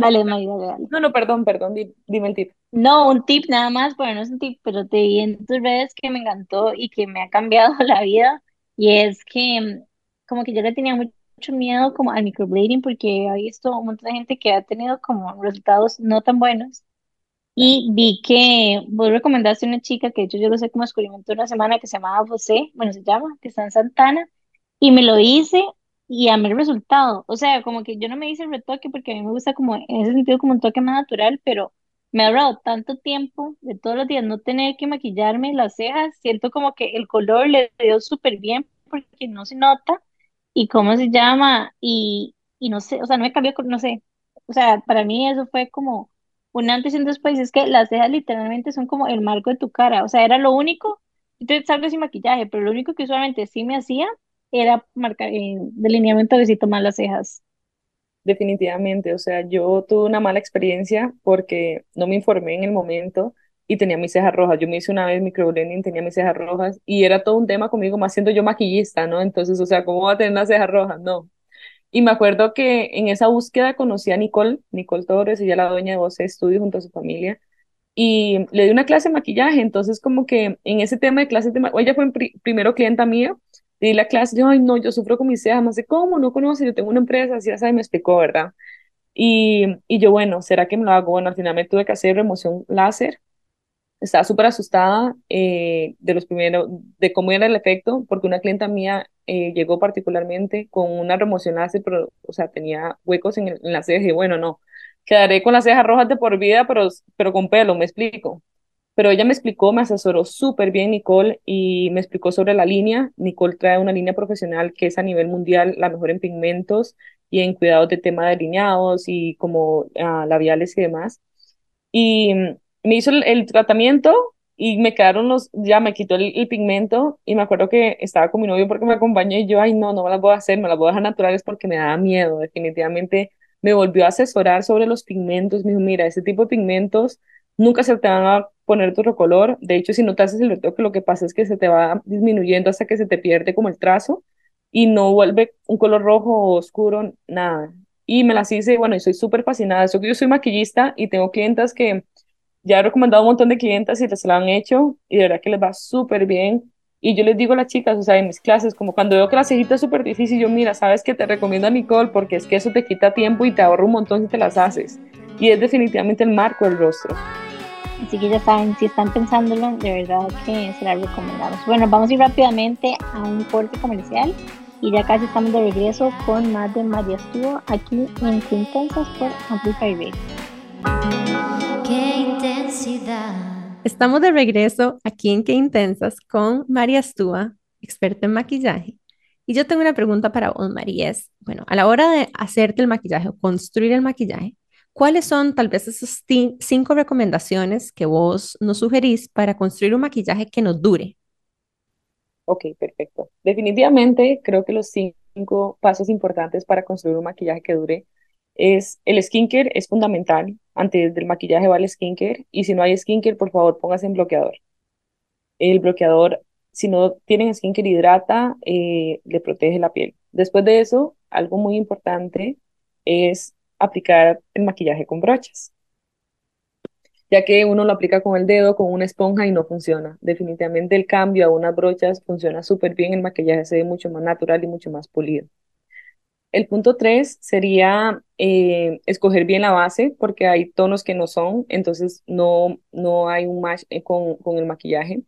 dale, María, dale. dale. No, no, perdón, perdón, di- dime el tip. No, un tip nada más, bueno, no es un tip, pero te vi en tus redes que me encantó y que me ha cambiado la vida. Y es que como que yo le tenía mu- mucho miedo como al microblading porque he visto un montón de gente que ha tenido como resultados no tan buenos. Y vi que vos recomendaste una chica que de hecho yo lo sé como descubrimiento de una semana que se llamaba José, bueno, se llama, que está en Santana. y me lo hice y amé el resultado. O sea, como que yo no me hice el retoque porque a mí me gusta como en ese sentido como un toque más natural, pero me ha ahorrado tanto tiempo de todos los días no tener que maquillarme las cejas. Siento como que el color le dio súper bien porque no se nota y cómo se llama y, y no sé, o sea, no me cambió, no sé. O sea, para mí eso fue como un antes y un después. Es que las cejas literalmente son como el marco de tu cara. O sea, era lo único. Entonces salgo sin maquillaje, pero lo único que usualmente sí me hacía era marcar eh, delineamiento de si tomar las cejas. Definitivamente, o sea, yo tuve una mala experiencia porque no me informé en el momento y tenía mis cejas rojas. Yo me hice una vez microblending, tenía mis cejas rojas y era todo un tema conmigo, más siendo yo maquillista, ¿no? Entonces, o sea, ¿cómo voy a tener las cejas rojas? No. Y me acuerdo que en esa búsqueda conocí a Nicole, Nicole Torres, ella la dueña de Voce Estudio junto a su familia, y le di una clase de maquillaje, entonces como que en ese tema de clases de maquillaje, ella fue primero clienta mía, di la clase, yo, ay no, yo sufro con mis cejas, no sé cómo, no conoce, yo tengo una empresa, así sabe, me explicó, ¿verdad? Y, y yo, bueno, ¿será que me lo hago? Bueno, al final me tuve que hacer remoción láser, estaba súper asustada eh, de los primeros, de cómo era el efecto, porque una clienta mía eh, llegó particularmente con una remoción láser, pero, o sea, tenía huecos en, en las cejas y bueno, no, quedaré con las cejas rojas de por vida, pero, pero con pelo, me explico. Pero ella me explicó, me asesoró súper bien Nicole y me explicó sobre la línea. Nicole trae una línea profesional que es a nivel mundial la mejor en pigmentos y en cuidados de tema de delineados y como uh, labiales y demás. Y me hizo el, tratamiento y me quedaron los, ya me quitó el, el, pigmento y me acuerdo que estaba con mi novio porque me acompañó y yo, ay no, no me las voy a hacer, me las voy a dejar naturales porque me daba miedo, definitivamente me volvió a asesorar sobre los pigmentos, me dijo, mira, ese tipo de pigmentos nunca se te van a poner otro color, de hecho si no te haces el retoque lo que pasa es que se te va disminuyendo hasta que se te pierde como el trazo y no vuelve un color rojo oscuro, nada. Y me las hice, bueno, y soy súper fascinada, eso que yo soy maquillista y tengo clientas que ya he recomendado un montón de clientas y les lo han hecho y de verdad que les va súper bien. Y yo les digo a las chicas, o sea, en mis clases, como cuando veo que la cejita es súper difícil, yo, mira, sabes que te recomiendo a Nicole porque es que eso te quita tiempo y te ahorra un montón si te las haces. Y es definitivamente el marco del rostro. Así que ya saben, si están pensándolo, de verdad que se la recomendamos. Bueno, vamos a ir rápidamente a un corte comercial y ya casi estamos de regreso con más de María Estuvo aquí en Qué Intensas por Amplify Radio. Qué intensidad. Estamos de regreso aquí en Qué Intensas con María Estúa, experta en maquillaje. Y yo tengo una pregunta para vos, María. Es, bueno, a la hora de hacerte el maquillaje o construir el maquillaje, ¿cuáles son tal vez esas cinco recomendaciones que vos nos sugerís para construir un maquillaje que nos dure? Ok, perfecto. Definitivamente creo que los cinco pasos importantes para construir un maquillaje que dure es el skincare es fundamental. Antes del maquillaje va el skincare. Y si no hay skincare, por favor, póngase en bloqueador. El bloqueador, si no tienen skincare, hidrata, eh, le protege la piel. Después de eso, algo muy importante es aplicar el maquillaje con brochas. Ya que uno lo aplica con el dedo, con una esponja y no funciona. Definitivamente el cambio a unas brochas funciona súper bien. El maquillaje se ve mucho más natural y mucho más pulido. El punto tres sería eh, escoger bien la base, porque hay tonos que no son, entonces no, no hay un match eh, con, con el maquillaje.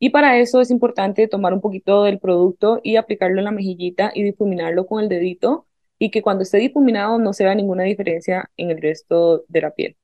Y para eso es importante tomar un poquito del producto y aplicarlo en la mejillita y difuminarlo con el dedito y que cuando esté difuminado no se vea ninguna diferencia en el resto de la piel.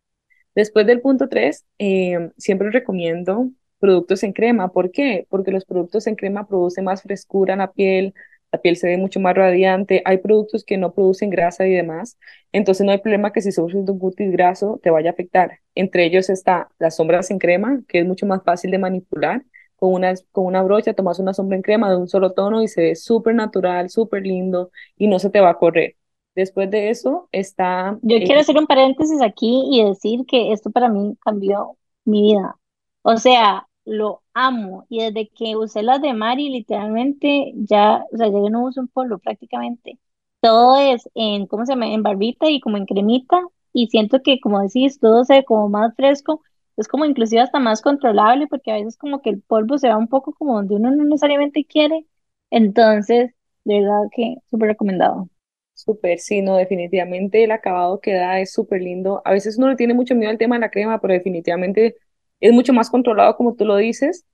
Después del punto 3, eh, siempre recomiendo productos en crema. ¿Por qué? Porque los productos en crema producen más frescura en la piel, la piel se ve mucho más radiante, hay productos que no producen grasa y demás, entonces no hay problema que si sos un cutis graso te vaya a afectar. Entre ellos está las sombras en crema, que es mucho más fácil de manipular. Con una, con una brocha tomas una sombra en crema de un solo tono y se ve súper natural, súper lindo y no se te va a correr. Después de eso está... Yo eh, quiero hacer un paréntesis aquí y decir que esto para mí cambió mi vida. O sea, lo amo. Y desde que usé las de Mari, literalmente ya, o sea, ya yo no uso un polvo prácticamente. Todo es en, ¿cómo se llama? En barbita y como en cremita. Y siento que, como decís, todo se ve como más fresco. Es como inclusive hasta más controlable porque a veces como que el polvo se va un poco como donde uno no necesariamente quiere. Entonces, de verdad que súper recomendado. Súper, sí, no, definitivamente el acabado que da es súper lindo. A veces uno le tiene mucho miedo al tema de la crema, pero definitivamente es mucho más controlado como tú lo dices.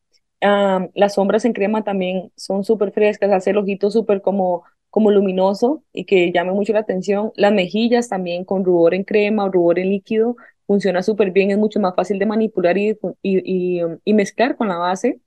Ah, las sombras en crema también son súper frescas, hace el ojito súper como, como luminoso y que llame mucho la atención. Las mejillas también con rubor en crema o rubor en líquido funciona súper bien, es mucho más fácil de manipular y, y, um, y mezclar con la base.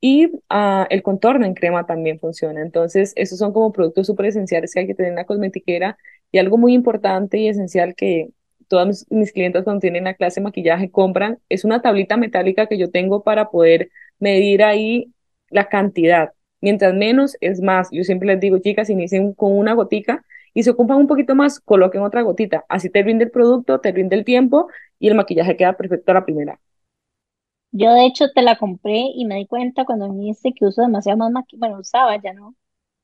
Y ah, el contorno en crema también funciona. Entonces, esos son como productos súper esenciales que hay que tener en la cosmetiquera. Y algo muy importante y esencial que todas mis, clientes cuando tienen la clase maquillaje compran es una tablita metálica que yo tengo para poder medir ahí la cantidad. Mientras menos es más. Yo siempre les digo, chicas, inicien con una gotica y se ocupan un poquito más, coloquen otra gotita. Así te rinde el producto, te rinde el tiempo y el maquillaje queda perfecto a la primera. Yo de hecho te la compré y me di cuenta cuando me dijiste que uso demasiado más maquillaje, bueno, usaba ya no,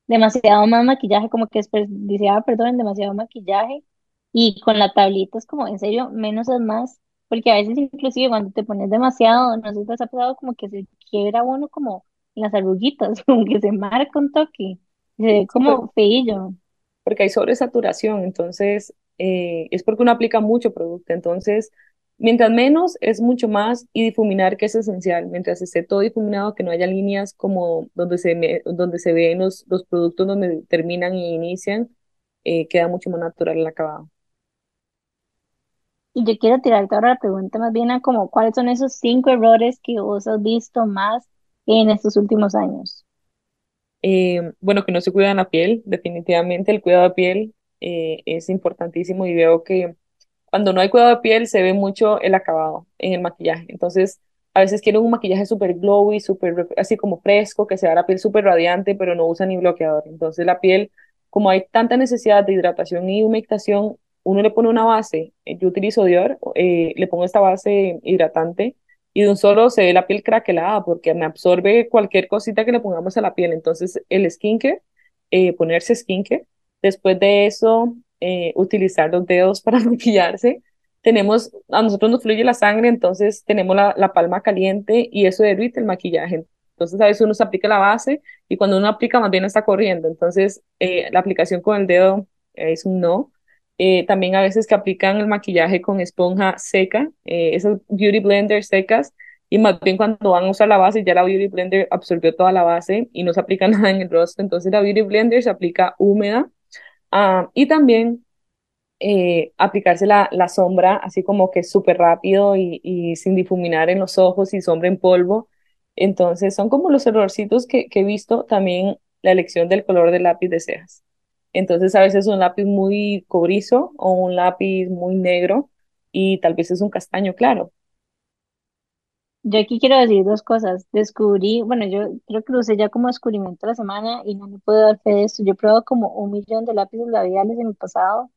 demasiado más maquillaje, como que desperdiciaba, perdón, demasiado maquillaje y con la tablita es como, en serio, menos es más, porque a veces inclusive cuando te pones demasiado, no sé si te has pasado como que se quiebra uno como las arruguitas, como que se marca un toque, se ve como feillo. Porque hay sobresaturación, entonces eh, es porque uno aplica mucho producto. Entonces, mientras menos es mucho más y difuminar que es esencial. Mientras esté todo difuminado, que no haya líneas como donde se, me- donde se ven los, los productos donde terminan y inician, eh, queda mucho más natural el acabado. Y yo quiero tirarte ahora la pregunta más bien a como, ¿cuáles son esos cinco errores que vos has visto más en estos últimos años? Eh, bueno, que no se cuidan la piel, definitivamente el cuidado de piel eh, es importantísimo y veo que cuando no hay cuidado de piel se ve mucho el acabado en el maquillaje. Entonces, a veces quieren un maquillaje súper glowy, súper así como fresco, que se vea la piel súper radiante, pero no usa ni bloqueador. Entonces, la piel, como hay tanta necesidad de hidratación y humectación, uno le pone una base. eh, Yo utilizo Dior, le pongo esta base hidratante y de un solo se ve la piel craquelada porque me absorbe cualquier cosita que le pongamos a la piel. Entonces, el skincare, eh, ponerse skincare. Después de eso, eh, utilizar los dedos para maquillarse. Tenemos, a nosotros nos fluye la sangre, entonces tenemos la, la palma caliente y eso derrite el maquillaje. Entonces a veces uno se aplica la base y cuando uno aplica más bien está corriendo. Entonces eh, la aplicación con el dedo es un no. Eh, también a veces que aplican el maquillaje con esponja seca, eh, esos beauty blenders secas, y más bien cuando van a usar la base, ya la beauty blender absorbió toda la base y no se aplica nada en el rostro. Entonces la beauty blender se aplica húmeda Ah, y también eh, aplicarse la, la sombra así como que súper rápido y, y sin difuminar en los ojos y sombra en polvo. Entonces son como los errorcitos que, que he visto también la elección del color del lápiz de cejas. Entonces a veces un lápiz muy cobrizo o un lápiz muy negro y tal vez es un castaño claro. Yo aquí quiero decir dos cosas. Descubrí, bueno, yo creo que lo usé ya como descubrimiento de la semana y no me puedo dar fe de esto. Yo he probado como un millón de lápices labiales en el pasado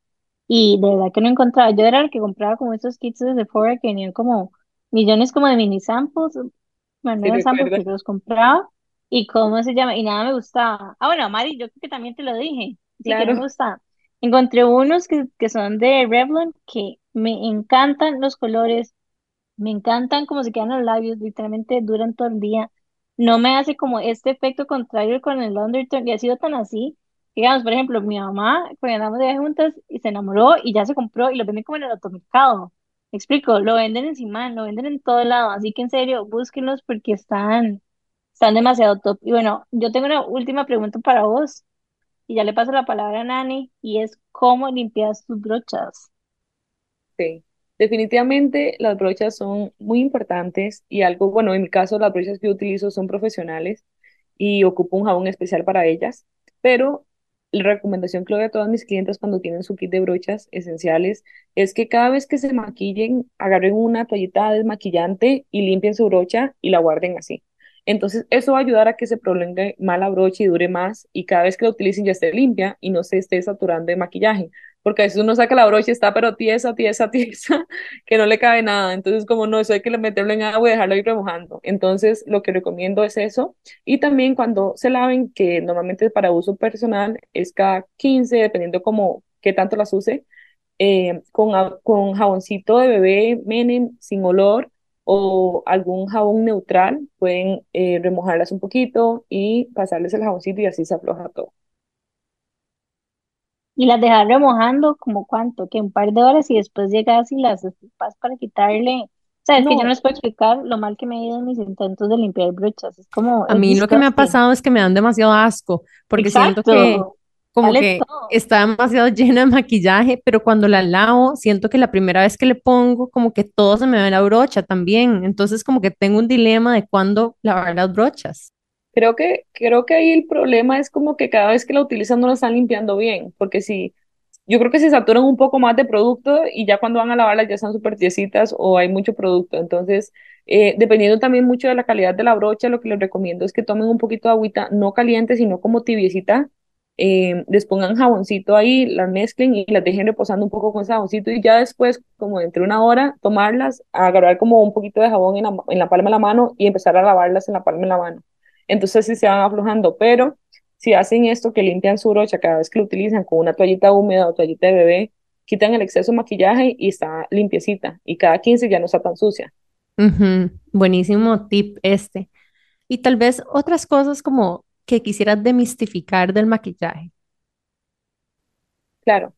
y de verdad que no encontraba. Yo era el que compraba como estos kits de Sephora que venían como millones como de mini samples. Bueno, no ¿Sí eran samples, pero los compraba y cómo se llama y nada me gustaba. Ah, bueno, Mari, yo creo que también te lo dije. Sí, que me gustaba. Encontré unos que, que son de Revlon que me encantan los colores me encantan cómo se quedan los labios, literalmente duran todo el día. No me hace como este efecto contrario con el undertone y ha sido tan así. Digamos, por ejemplo, mi mamá, cuando andamos de viaje juntas, y se enamoró y ya se compró y lo venden como en el automercado. Me explico, lo venden encima, lo venden en todo lado. Así que en serio, búsquenlos porque están, están demasiado top. Y bueno, yo tengo una última pregunta para vos y ya le paso la palabra a Nani y es ¿cómo limpias tus brochas? sí. Definitivamente las brochas son muy importantes y algo, bueno, en mi caso las brochas que yo utilizo son profesionales y ocupo un jabón especial para ellas, pero la recomendación que le doy a todas mis clientes cuando tienen su kit de brochas esenciales es que cada vez que se maquillen, agarren una toallita desmaquillante y limpien su brocha y la guarden así. Entonces, eso va a ayudar a que se prolongue más la brocha y dure más y cada vez que la utilicen ya esté limpia y no se esté saturando de maquillaje. Porque a veces uno saca la brocha y está pero tiesa, tiesa, tiesa, que no le cabe nada. Entonces, como no, eso hay que meterlo en agua y dejarlo ir remojando. Entonces, lo que recomiendo es eso y también cuando se laven, que normalmente para uso personal, es cada 15 dependiendo como qué tanto las use, eh, con, con jaboncito de bebé Menem sin olor o algún jabón neutral, pueden eh, remojarlas un poquito y pasarles el jaboncito y así se afloja todo. Y las dejas remojando como cuánto, que un par de horas y después llegas y las vas para quitarle. O sea, es que yo no No, les puedo explicar lo mal que me ha ido en mis intentos de limpiar brochas. Es como, A mí lo que me ha pasado es que me dan demasiado asco, porque siento que Exacto. Como que todo. está demasiado llena de maquillaje, pero cuando la lavo, siento que la primera vez que le pongo, como que todo se me ve la brocha también. Entonces, como que tengo un dilema de cuándo lavar las brochas. creo que, creo que ahí el problema es como que cada vez que la utilizan no la están limpiando bien, porque si, yo creo que se saturan un poco más de producto y ya cuando van a lavarlas ya están súper tiesitas o hay mucho producto. Entonces, eh, dependiendo también mucho de la calidad de la brocha, lo que les recomiendo es que tomen un poquito de agüita, no caliente, sino como tibiecita. Eh, les pongan jaboncito ahí, las mezclen y las dejen reposando un poco con ese jaboncito y ya después, como entre una hora, tomarlas, agarrar como un poquito de jabón en la, en la palma de la mano y empezar a lavarlas en la palma de la mano. Entonces sí se van aflojando, pero si hacen esto, que limpian su brocha cada vez que lo utilizan con una toallita húmeda o toallita de bebé, quitan el exceso de maquillaje y está limpiecita. Y cada 15 ya no está tan sucia. Buenísimo tip este. Y tal vez otras cosas como que quisieras demistificar del maquillaje. Claro.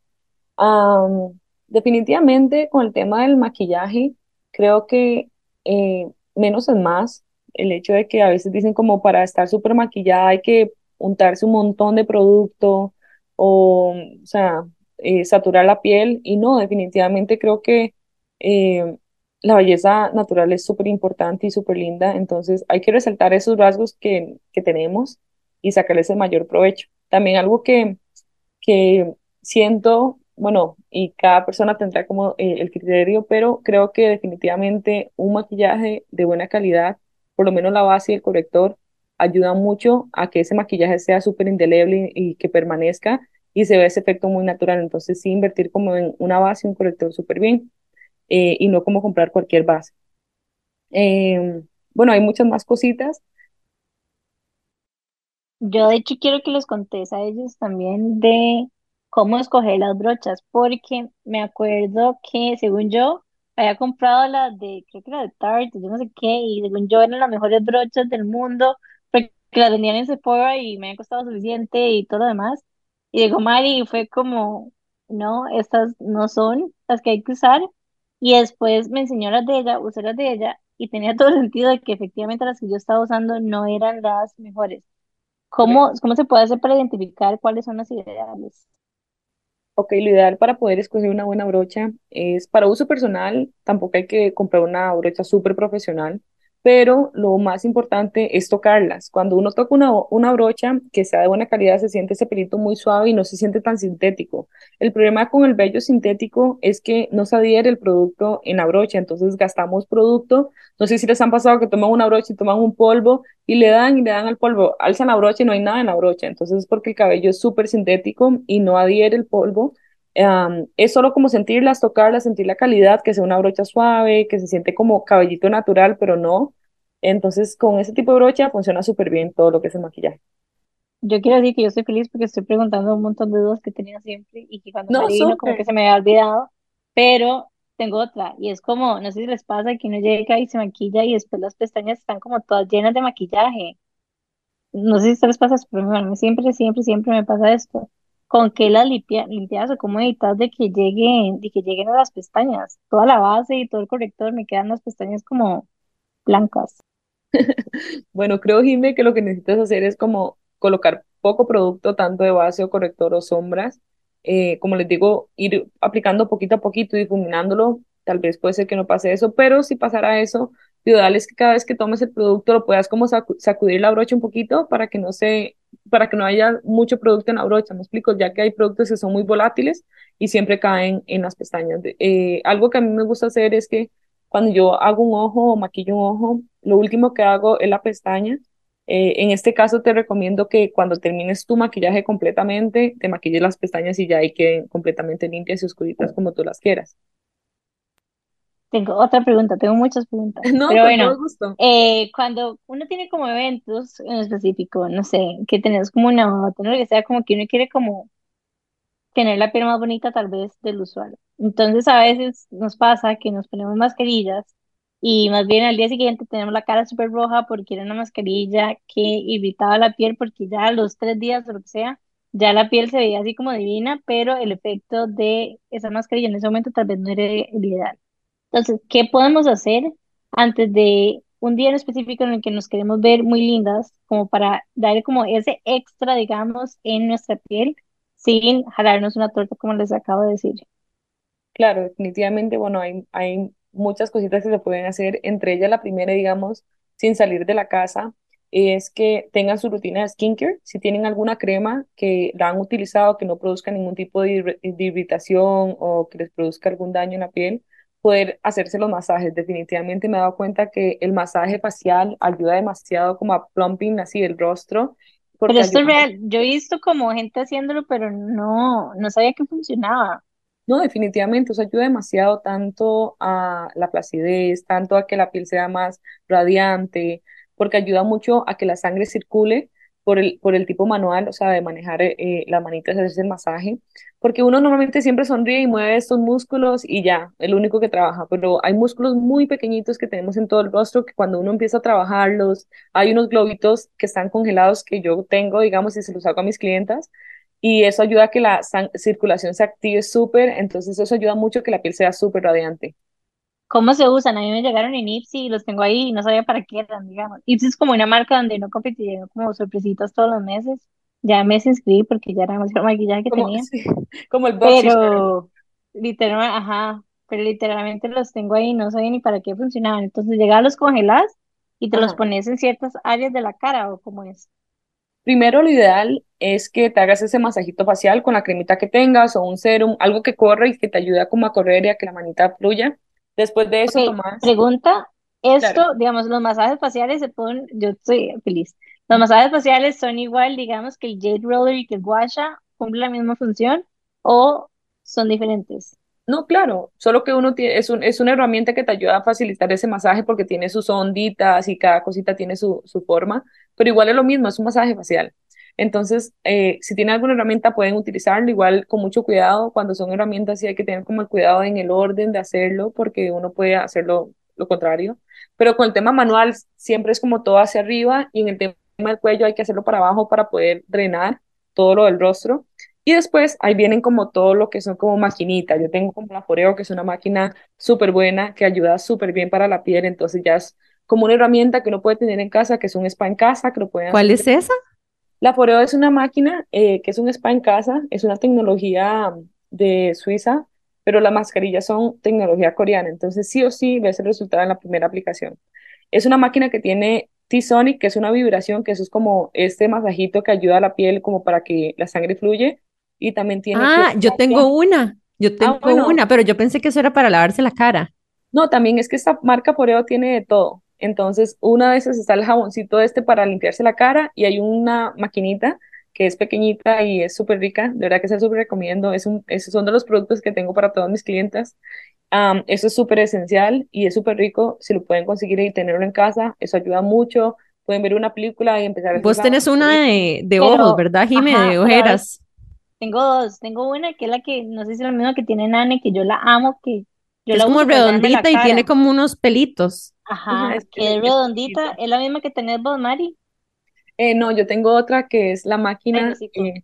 Am, definitivamente con el tema del maquillaje, creo que eh, menos es más. El hecho de que a veces dicen como para estar súper maquillada hay que untarse un montón de producto o, o sea, eh, saturar la piel. Y no, definitivamente creo que eh, la belleza natural es súper importante y súper linda. Entonces hay que resaltar esos rasgos que, que tenemos y sacarles el mayor provecho. También algo que que siento, bueno, y cada persona tendrá como eh, el criterio, pero creo que definitivamente un maquillaje de buena calidad, por lo menos la base y el corrector, ayuda mucho a que ese maquillaje sea súper indeleble y, que permanezca y se ve ese efecto muy natural. Entonces, sí, invertir como en una base y un corrector súper bien eh, y no como comprar cualquier base. Em, bueno, hay muchas más cositas. Yo de hecho quiero que les contés a ellos también de cómo escoger las brochas, porque me acuerdo que según yo había comprado las de, creo que era de Tarte, yo no sé qué, y según yo eran las mejores brochas del mundo, porque las vendían en Sephora y me habían costado suficiente y todo lo demás. Y llegó Mari fue como, no, estas no son las que hay que usar. Y después me enseñó las de ella, usé las de ella, y tenía todo el sentido de que efectivamente las que yo estaba usando no eran las mejores. ¿Cómo, cómo se puede hacer para identificar cuáles son las ideales? Ok, lo ideal para poder escoger una buena brocha es para uso personal, tampoco hay que comprar una brocha súper profesional, pero lo más importante es tocarlas. Cuando uno toca una, una brocha que sea de buena calidad, se siente ese pelito muy suave y no se siente tan sintético. El problema con el vello sintético es que no se adhiere el producto en la brocha, entonces gastamos producto. No sé si les han pasado que toman una brocha y toman un polvo y le dan y le dan al polvo, alzan la brocha y no hay nada en la brocha. Entonces es porque el cabello es súper sintético y no adhiere el polvo Am, es solo como sentirlas, tocarlas, sentir la calidad, que sea una brocha suave, que se siente como cabellito natural, pero no. Entonces, con ese tipo de brocha funciona súper bien todo lo que es el maquillaje. Yo quiero decir que yo estoy feliz porque estoy preguntando un montón de dudas que tenía siempre y que cuando No, vino como que se me había olvidado, pero tengo otra y es como, no sé si les pasa que uno llega y se maquilla y después las pestañas están como todas llenas de maquillaje. No sé si a les pasa pero siempre, siempre, siempre me pasa esto. ¿Con qué las limpia, limpias o cómo evitas de que lleguen, de que lleguen a las pestañas? Toda la base y todo el corrector me quedan las pestañas como blancas. Bueno, creo, Jimé, que lo que necesitas hacer es como colocar poco producto, tanto de base o corrector o sombras. Eh, como les digo, ir aplicando poquito a poquito y difuminándolo. Tal vez puede ser que no pase eso, pero si pasara eso, lo ideal es que cada vez que tomes el producto lo puedas como sacu- sacudir la brocha un poquito para que no se, para que no haya mucho producto en la brocha. Me explico, ya que hay productos que son muy volátiles y siempre caen en las pestañas. Eh, algo que a mí me gusta hacer es que cuando yo hago un ojo o maquillo un ojo, lo último que hago es la pestaña. Eh, en este caso te recomiendo que cuando termines tu maquillaje completamente, te maquilles las pestañas y ya ahí queden completamente limpias y oscuritas como tú las quieras. Tengo otra pregunta, tengo muchas preguntas, No, pero todo bueno, gusto. eh, cuando uno tiene como eventos en específico, no sé, que tenés como una boda, lo que sea, como que uno quiere como tener la piel más bonita tal vez del usuario. Entonces a veces nos pasa que nos ponemos mascarillas y más bien al día siguiente tenemos la cara súper roja porque era una mascarilla que irritaba la piel porque ya a los tres días o lo que sea, ya la piel se veía así como divina, pero el efecto de esa mascarilla en ese momento tal vez no era el ideal. Entonces, ¿qué podemos hacer antes de un día en específico en el que nos queremos ver muy lindas, como para darle como ese extra, digamos, en nuestra piel, sin jalarnos una torta, como les acabo de decir? Claro, definitivamente, bueno, hay, hay muchas cositas que se pueden hacer, entre ellas la primera, digamos, sin salir de la casa, es que tengan su rutina de skincare. Si tienen alguna crema que la han utilizado que no produzca ningún tipo de, de irritación o que les produzca algún daño en la piel, poder hacerse los masajes. Definitivamente me he dado cuenta que el masaje facial ayuda demasiado como a plumping así el rostro, Pero esto es real. Yo he visto como gente haciéndolo, pero no, no sabía que funcionaba. No, definitivamente, eso ayuda demasiado tanto a la placidez, tanto a que la piel sea más radiante, porque ayuda mucho a que la sangre circule por el, por el tipo manual, o sea, de manejar eh, eh, las manitas, hacerse el masaje, porque uno normalmente siempre sonríe y mueve estos músculos y ya, el único que trabaja, pero hay músculos muy pequeñitos que tenemos en todo el rostro que cuando uno empieza a trabajarlos, hay unos globitos que están congelados que yo tengo, digamos, y se los hago a mis clientas y eso ayuda a que la circulación se active súper, entonces eso ayuda mucho a que la piel sea súper radiante. ¿Cómo se usan? A mí me llegaron en Ipsy y los tengo ahí y no sabía para qué eran, digamos. Ipsy es como una marca donde no competí como sorpresitas todos los meses. Ya me inscribí porque ya era demasiado maquillaje que Como, tenía. sí, como el boxy. Pero literal, ajá, pero literalmente los tengo ahí y no sabía ni para qué funcionaban. Entonces llegaba los congelas y te los pones en ciertas áreas de la cara o como es. Primero, lo ideal es que te hagas ese masajito facial con la cremita que tengas o un serum, algo que corra y que te ayude a como a correr y a que la manita fluya. Después de eso, Ok, tomas, pregunta, claro. esto, digamos, los masajes faciales se pueden, yo estoy feliz. Los masajes faciales son igual, digamos, que el Jade Roller y que el Gua Sha, cumplen la misma función o son diferentes. No, claro, solo que uno tiene, es un, es una herramienta que te ayuda a facilitar ese masaje porque tiene sus onditas y cada cosita tiene su, su forma, pero igual es lo mismo, es un masaje facial. Entonces, eh, si tienen alguna herramienta pueden utilizarlo igual con mucho cuidado. Cuando son herramientas sí hay que tener como el cuidado en el orden de hacerlo porque uno puede hacerlo lo contrario. Pero con el tema manual siempre es como todo hacia arriba y en el tema del cuello hay que hacerlo para abajo para poder drenar todo lo del rostro. Y después ahí vienen como todo lo que son como maquinitas. Yo tengo como la Foreo, que es una máquina súper buena, que ayuda súper bien para la piel. Entonces ya es como una herramienta que uno puede tener en casa, que es un spa en casa, que lo pueden ¿Cuál hacer. es esa? La Foreo es una máquina eh, que es un spa en casa, es una tecnología de Suiza, pero las mascarillas son tecnología coreana. Entonces sí o sí ves el resultado en la primera aplicación. Es una máquina que tiene T-Sonic, que es una vibración, que eso es como este masajito que ayuda a la piel como para que la sangre fluye y también tiene Ah, yo tengo una, yo Ah, tengo bueno, una, pero yo pensé que eso era para lavarse la cara. no, también es que esta marca Foreo tiene de todo. Entonces, una vez está el jaboncito este para limpiarse la cara y hay una maquinita que es pequeñita y es súper rica. De verdad que se súper recomiendo. Es un, esos son de los productos que tengo para todas mis clientas. Am, eso es súper esencial y es súper rico. Si lo pueden conseguir y tenerlo en casa, eso ayuda mucho. Pueden ver una película y empezar a Vos la tenés una de, de ojos, Pero, ¿verdad, Jime? ajá, De ojeras. tengo dos. Tengo una que es la que, no sé si es la misma que tiene Nane, que yo la amo, que yo es la como redondita y tiene como unos pelitos. Ajá, Ajá, es, es, que es redondita. ¿Es la misma que tenés vos, Mari? Eh, no, yo tengo otra que es la Ay, máquina. necesito. eh,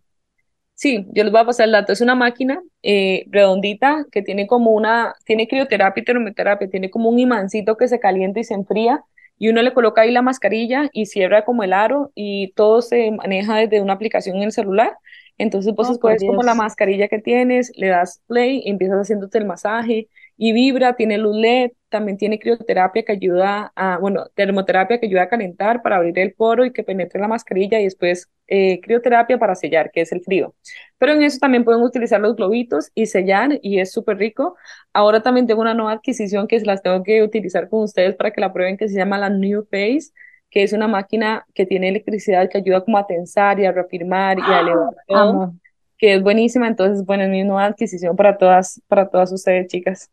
Sí, yo les voy a pasar el dato. Es una máquina eh, redondita que tiene como una, tiene crioterapia y termoterapia, tiene como un imancito que se calienta y se enfría y uno le coloca ahí la mascarilla y cierra como el aro y todo se maneja desde una aplicación en el celular. Entonces vos Oh, por escoges como la mascarilla que tienes, le das play empiezas haciéndote el masaje y vibra, tiene luz LED, también tiene crioterapia que ayuda a, bueno, termoterapia que ayuda a calentar para abrir el poro y que penetre la mascarilla y después eh, crioterapia para sellar, que es el frío. Pero en eso también pueden utilizar los globitos y sellar y es súper rico. Ahora también tengo una nueva adquisición que las tengo que utilizar con ustedes para que la prueben, que se llama la New Face, que es una máquina que tiene electricidad que ayuda como a tensar y a reafirmar y a ¡Ah! elevar todo, Amo. que es buenísima. Entonces, bueno, es mi nueva adquisición para todas, para todas ustedes, chicas.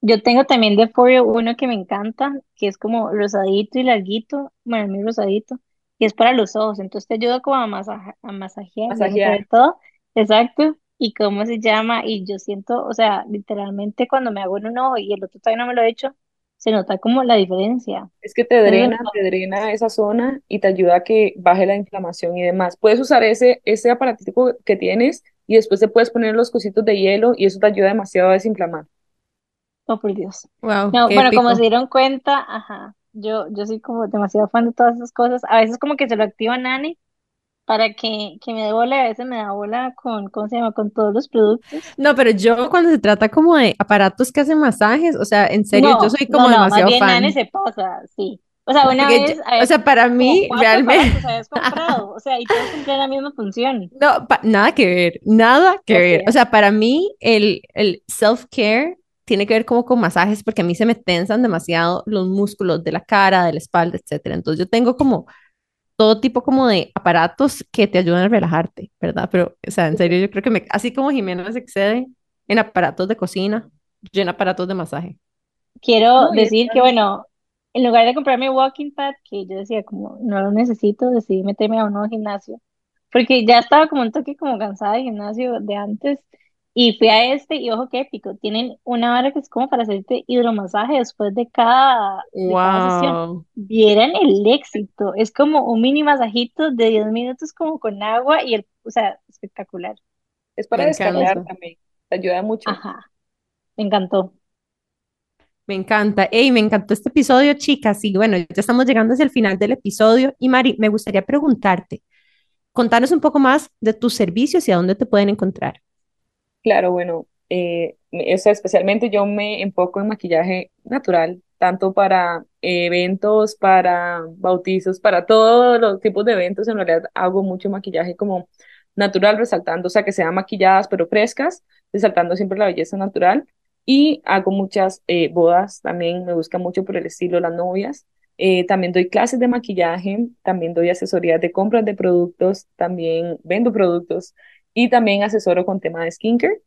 Yo tengo también de Foreo uno que me encanta, que es como rosadito y larguito, bueno, muy rosadito, y es para los ojos, entonces te ayuda como a, masaja- a masajear, Masajear. todo, exacto, y cómo se llama, y yo siento, o sea, literalmente cuando me hago en un ojo y el otro todavía no me lo he hecho, se nota como la diferencia. Es que te drena, te drena esa zona y te ayuda a que baje la inflamación y demás. Puedes usar ese, ese aparatico que tienes y después te puedes poner los cositos de hielo y eso te ayuda demasiado a desinflamar. Oh, por Dios. Wow, No, bueno, como se dieron cuenta, ajá, yo, yo soy como demasiado fan de todas esas cosas. A veces como que se lo activa Nani para que, que me dé bola, a veces me da bola con, ¿cómo se llama? Con todos los productos. No, pero yo cuando se trata como de aparatos que hacen masajes, o sea, en serio, yo No, soy no, como no, más demasiado bien fan. se pasa, sí. O sea, una Porque yo- vez o sea, para mí, realmente, aparatos habías comprado, o sea, y todos cumplen la misma función. no, nada que ver, nada que ver. O sea, para mí el, el self-care tiene que ver como con masajes, porque a mí se me tensan demasiado los músculos de la cara, de la espalda, etcétera. Entonces yo tengo como todo tipo como de aparatos que te ayudan a relajarte, ¿verdad? Pero, o sea, en serio, yo creo que me, así como Jimena se excede en aparatos de cocina, yo en aparatos de masaje. quiero No, y decir que, están- bueno, en lugar de comprarme walking pad, que yo decía como no lo necesito, decidí meterme a un nuevo gimnasio, porque ya estaba como un toque como cansada de gimnasio de antes, y fui a este, y ojo qué épico, tienen una hora que es como para hacerte hidromasaje después de cada, de cada sesión. Wow, Vieran el éxito, es como un mini masajito de 10 minutos como con agua y el, o sea, espectacular. es me para descargar encanta. también, te ayuda mucho. Ajá, me encantó. Me encanta. Ey, me encantó este episodio, chicas. Y bueno, ya estamos llegando hacia el final del episodio. Y Mari, me gustaría preguntarte, contanos un poco más de tus servicios y a dónde te pueden encontrar. Claro, bueno, eh, o sea, especialmente yo me enfoco en maquillaje natural, tanto para eventos, para bautizos, para todos los tipos de eventos. En realidad hago mucho maquillaje como natural, resaltando, o sea, que sean maquilladas pero frescas, resaltando siempre la belleza natural. Y hago muchas eh, bodas, también me busca mucho por el estilo las novias. Eh, también doy clases de maquillaje, también doy asesorías de compras de productos, también vendo productos y también asesoro con tema de skincare.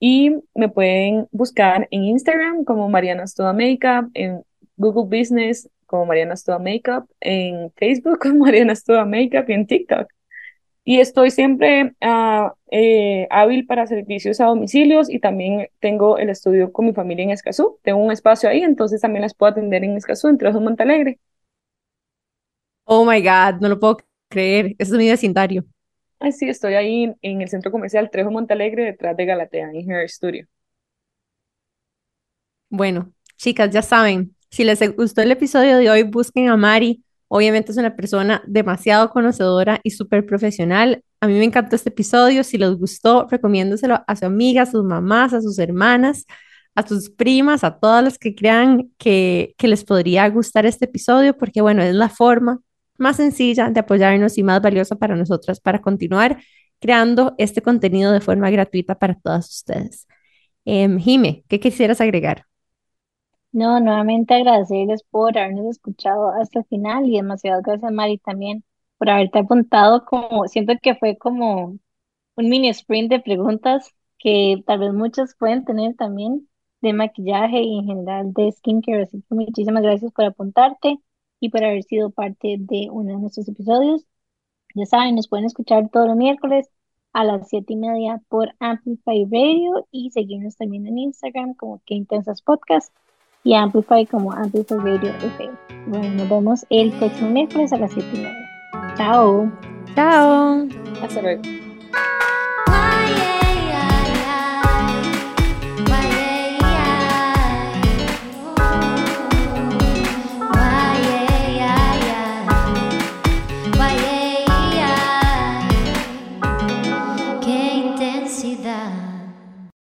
Y me pueden buscar en Instagram como Mariana Stoda Makeup, en Google Business como Mariana Stoda Makeup, en Facebook como Mariana Stoda Makeup y en TikTok. Y estoy siempre ah, eh, hábil para servicios a domicilios y también tengo el estudio con mi familia en Escazú. Tengo un espacio ahí, entonces también las puedo atender en Escazú, en Trejo Montalegre. Oh my God, no lo puedo creer. Ese es mi vecindario. Ay, sí, estoy ahí en el centro comercial Trejo Montalegre, detrás de Galatea, en Studio. Bueno, chicas, ya saben, si les gustó el episodio de hoy, busquen a Mari. Obviamente es una persona demasiado conocedora y súper profesional. A mí me encantó este episodio. Si les gustó, recomiéndoselo a su amiga, a sus mamás, a sus hermanas, a sus primas, a todas las que crean que, que les podría gustar este episodio, porque bueno, es la forma más sencilla de apoyarnos y más valiosa para nosotras para continuar creando este contenido de forma gratuita para todas ustedes. Em, Jime, ¿qué quisieras agregar? No, nuevamente agradecerles por habernos escuchado hasta el final y demasiadas gracias, Mari, también por haberte apuntado como, siento que fue como un mini sprint de preguntas que tal vez muchas pueden tener también de maquillaje y en general de skincare, así que muchísimas gracias por apuntarte y por haber sido parte de uno de nuestros episodios. Ya saben, nos pueden escuchar todos los miércoles a las siete y media por Amplify Radio y seguirnos también en Instagram como Que Intensas Podcast y Amplify como Amplify Radio FM. Bueno, nos vemos el próximo miércoles a las siete y media. Chao. Chao. Hasta luego.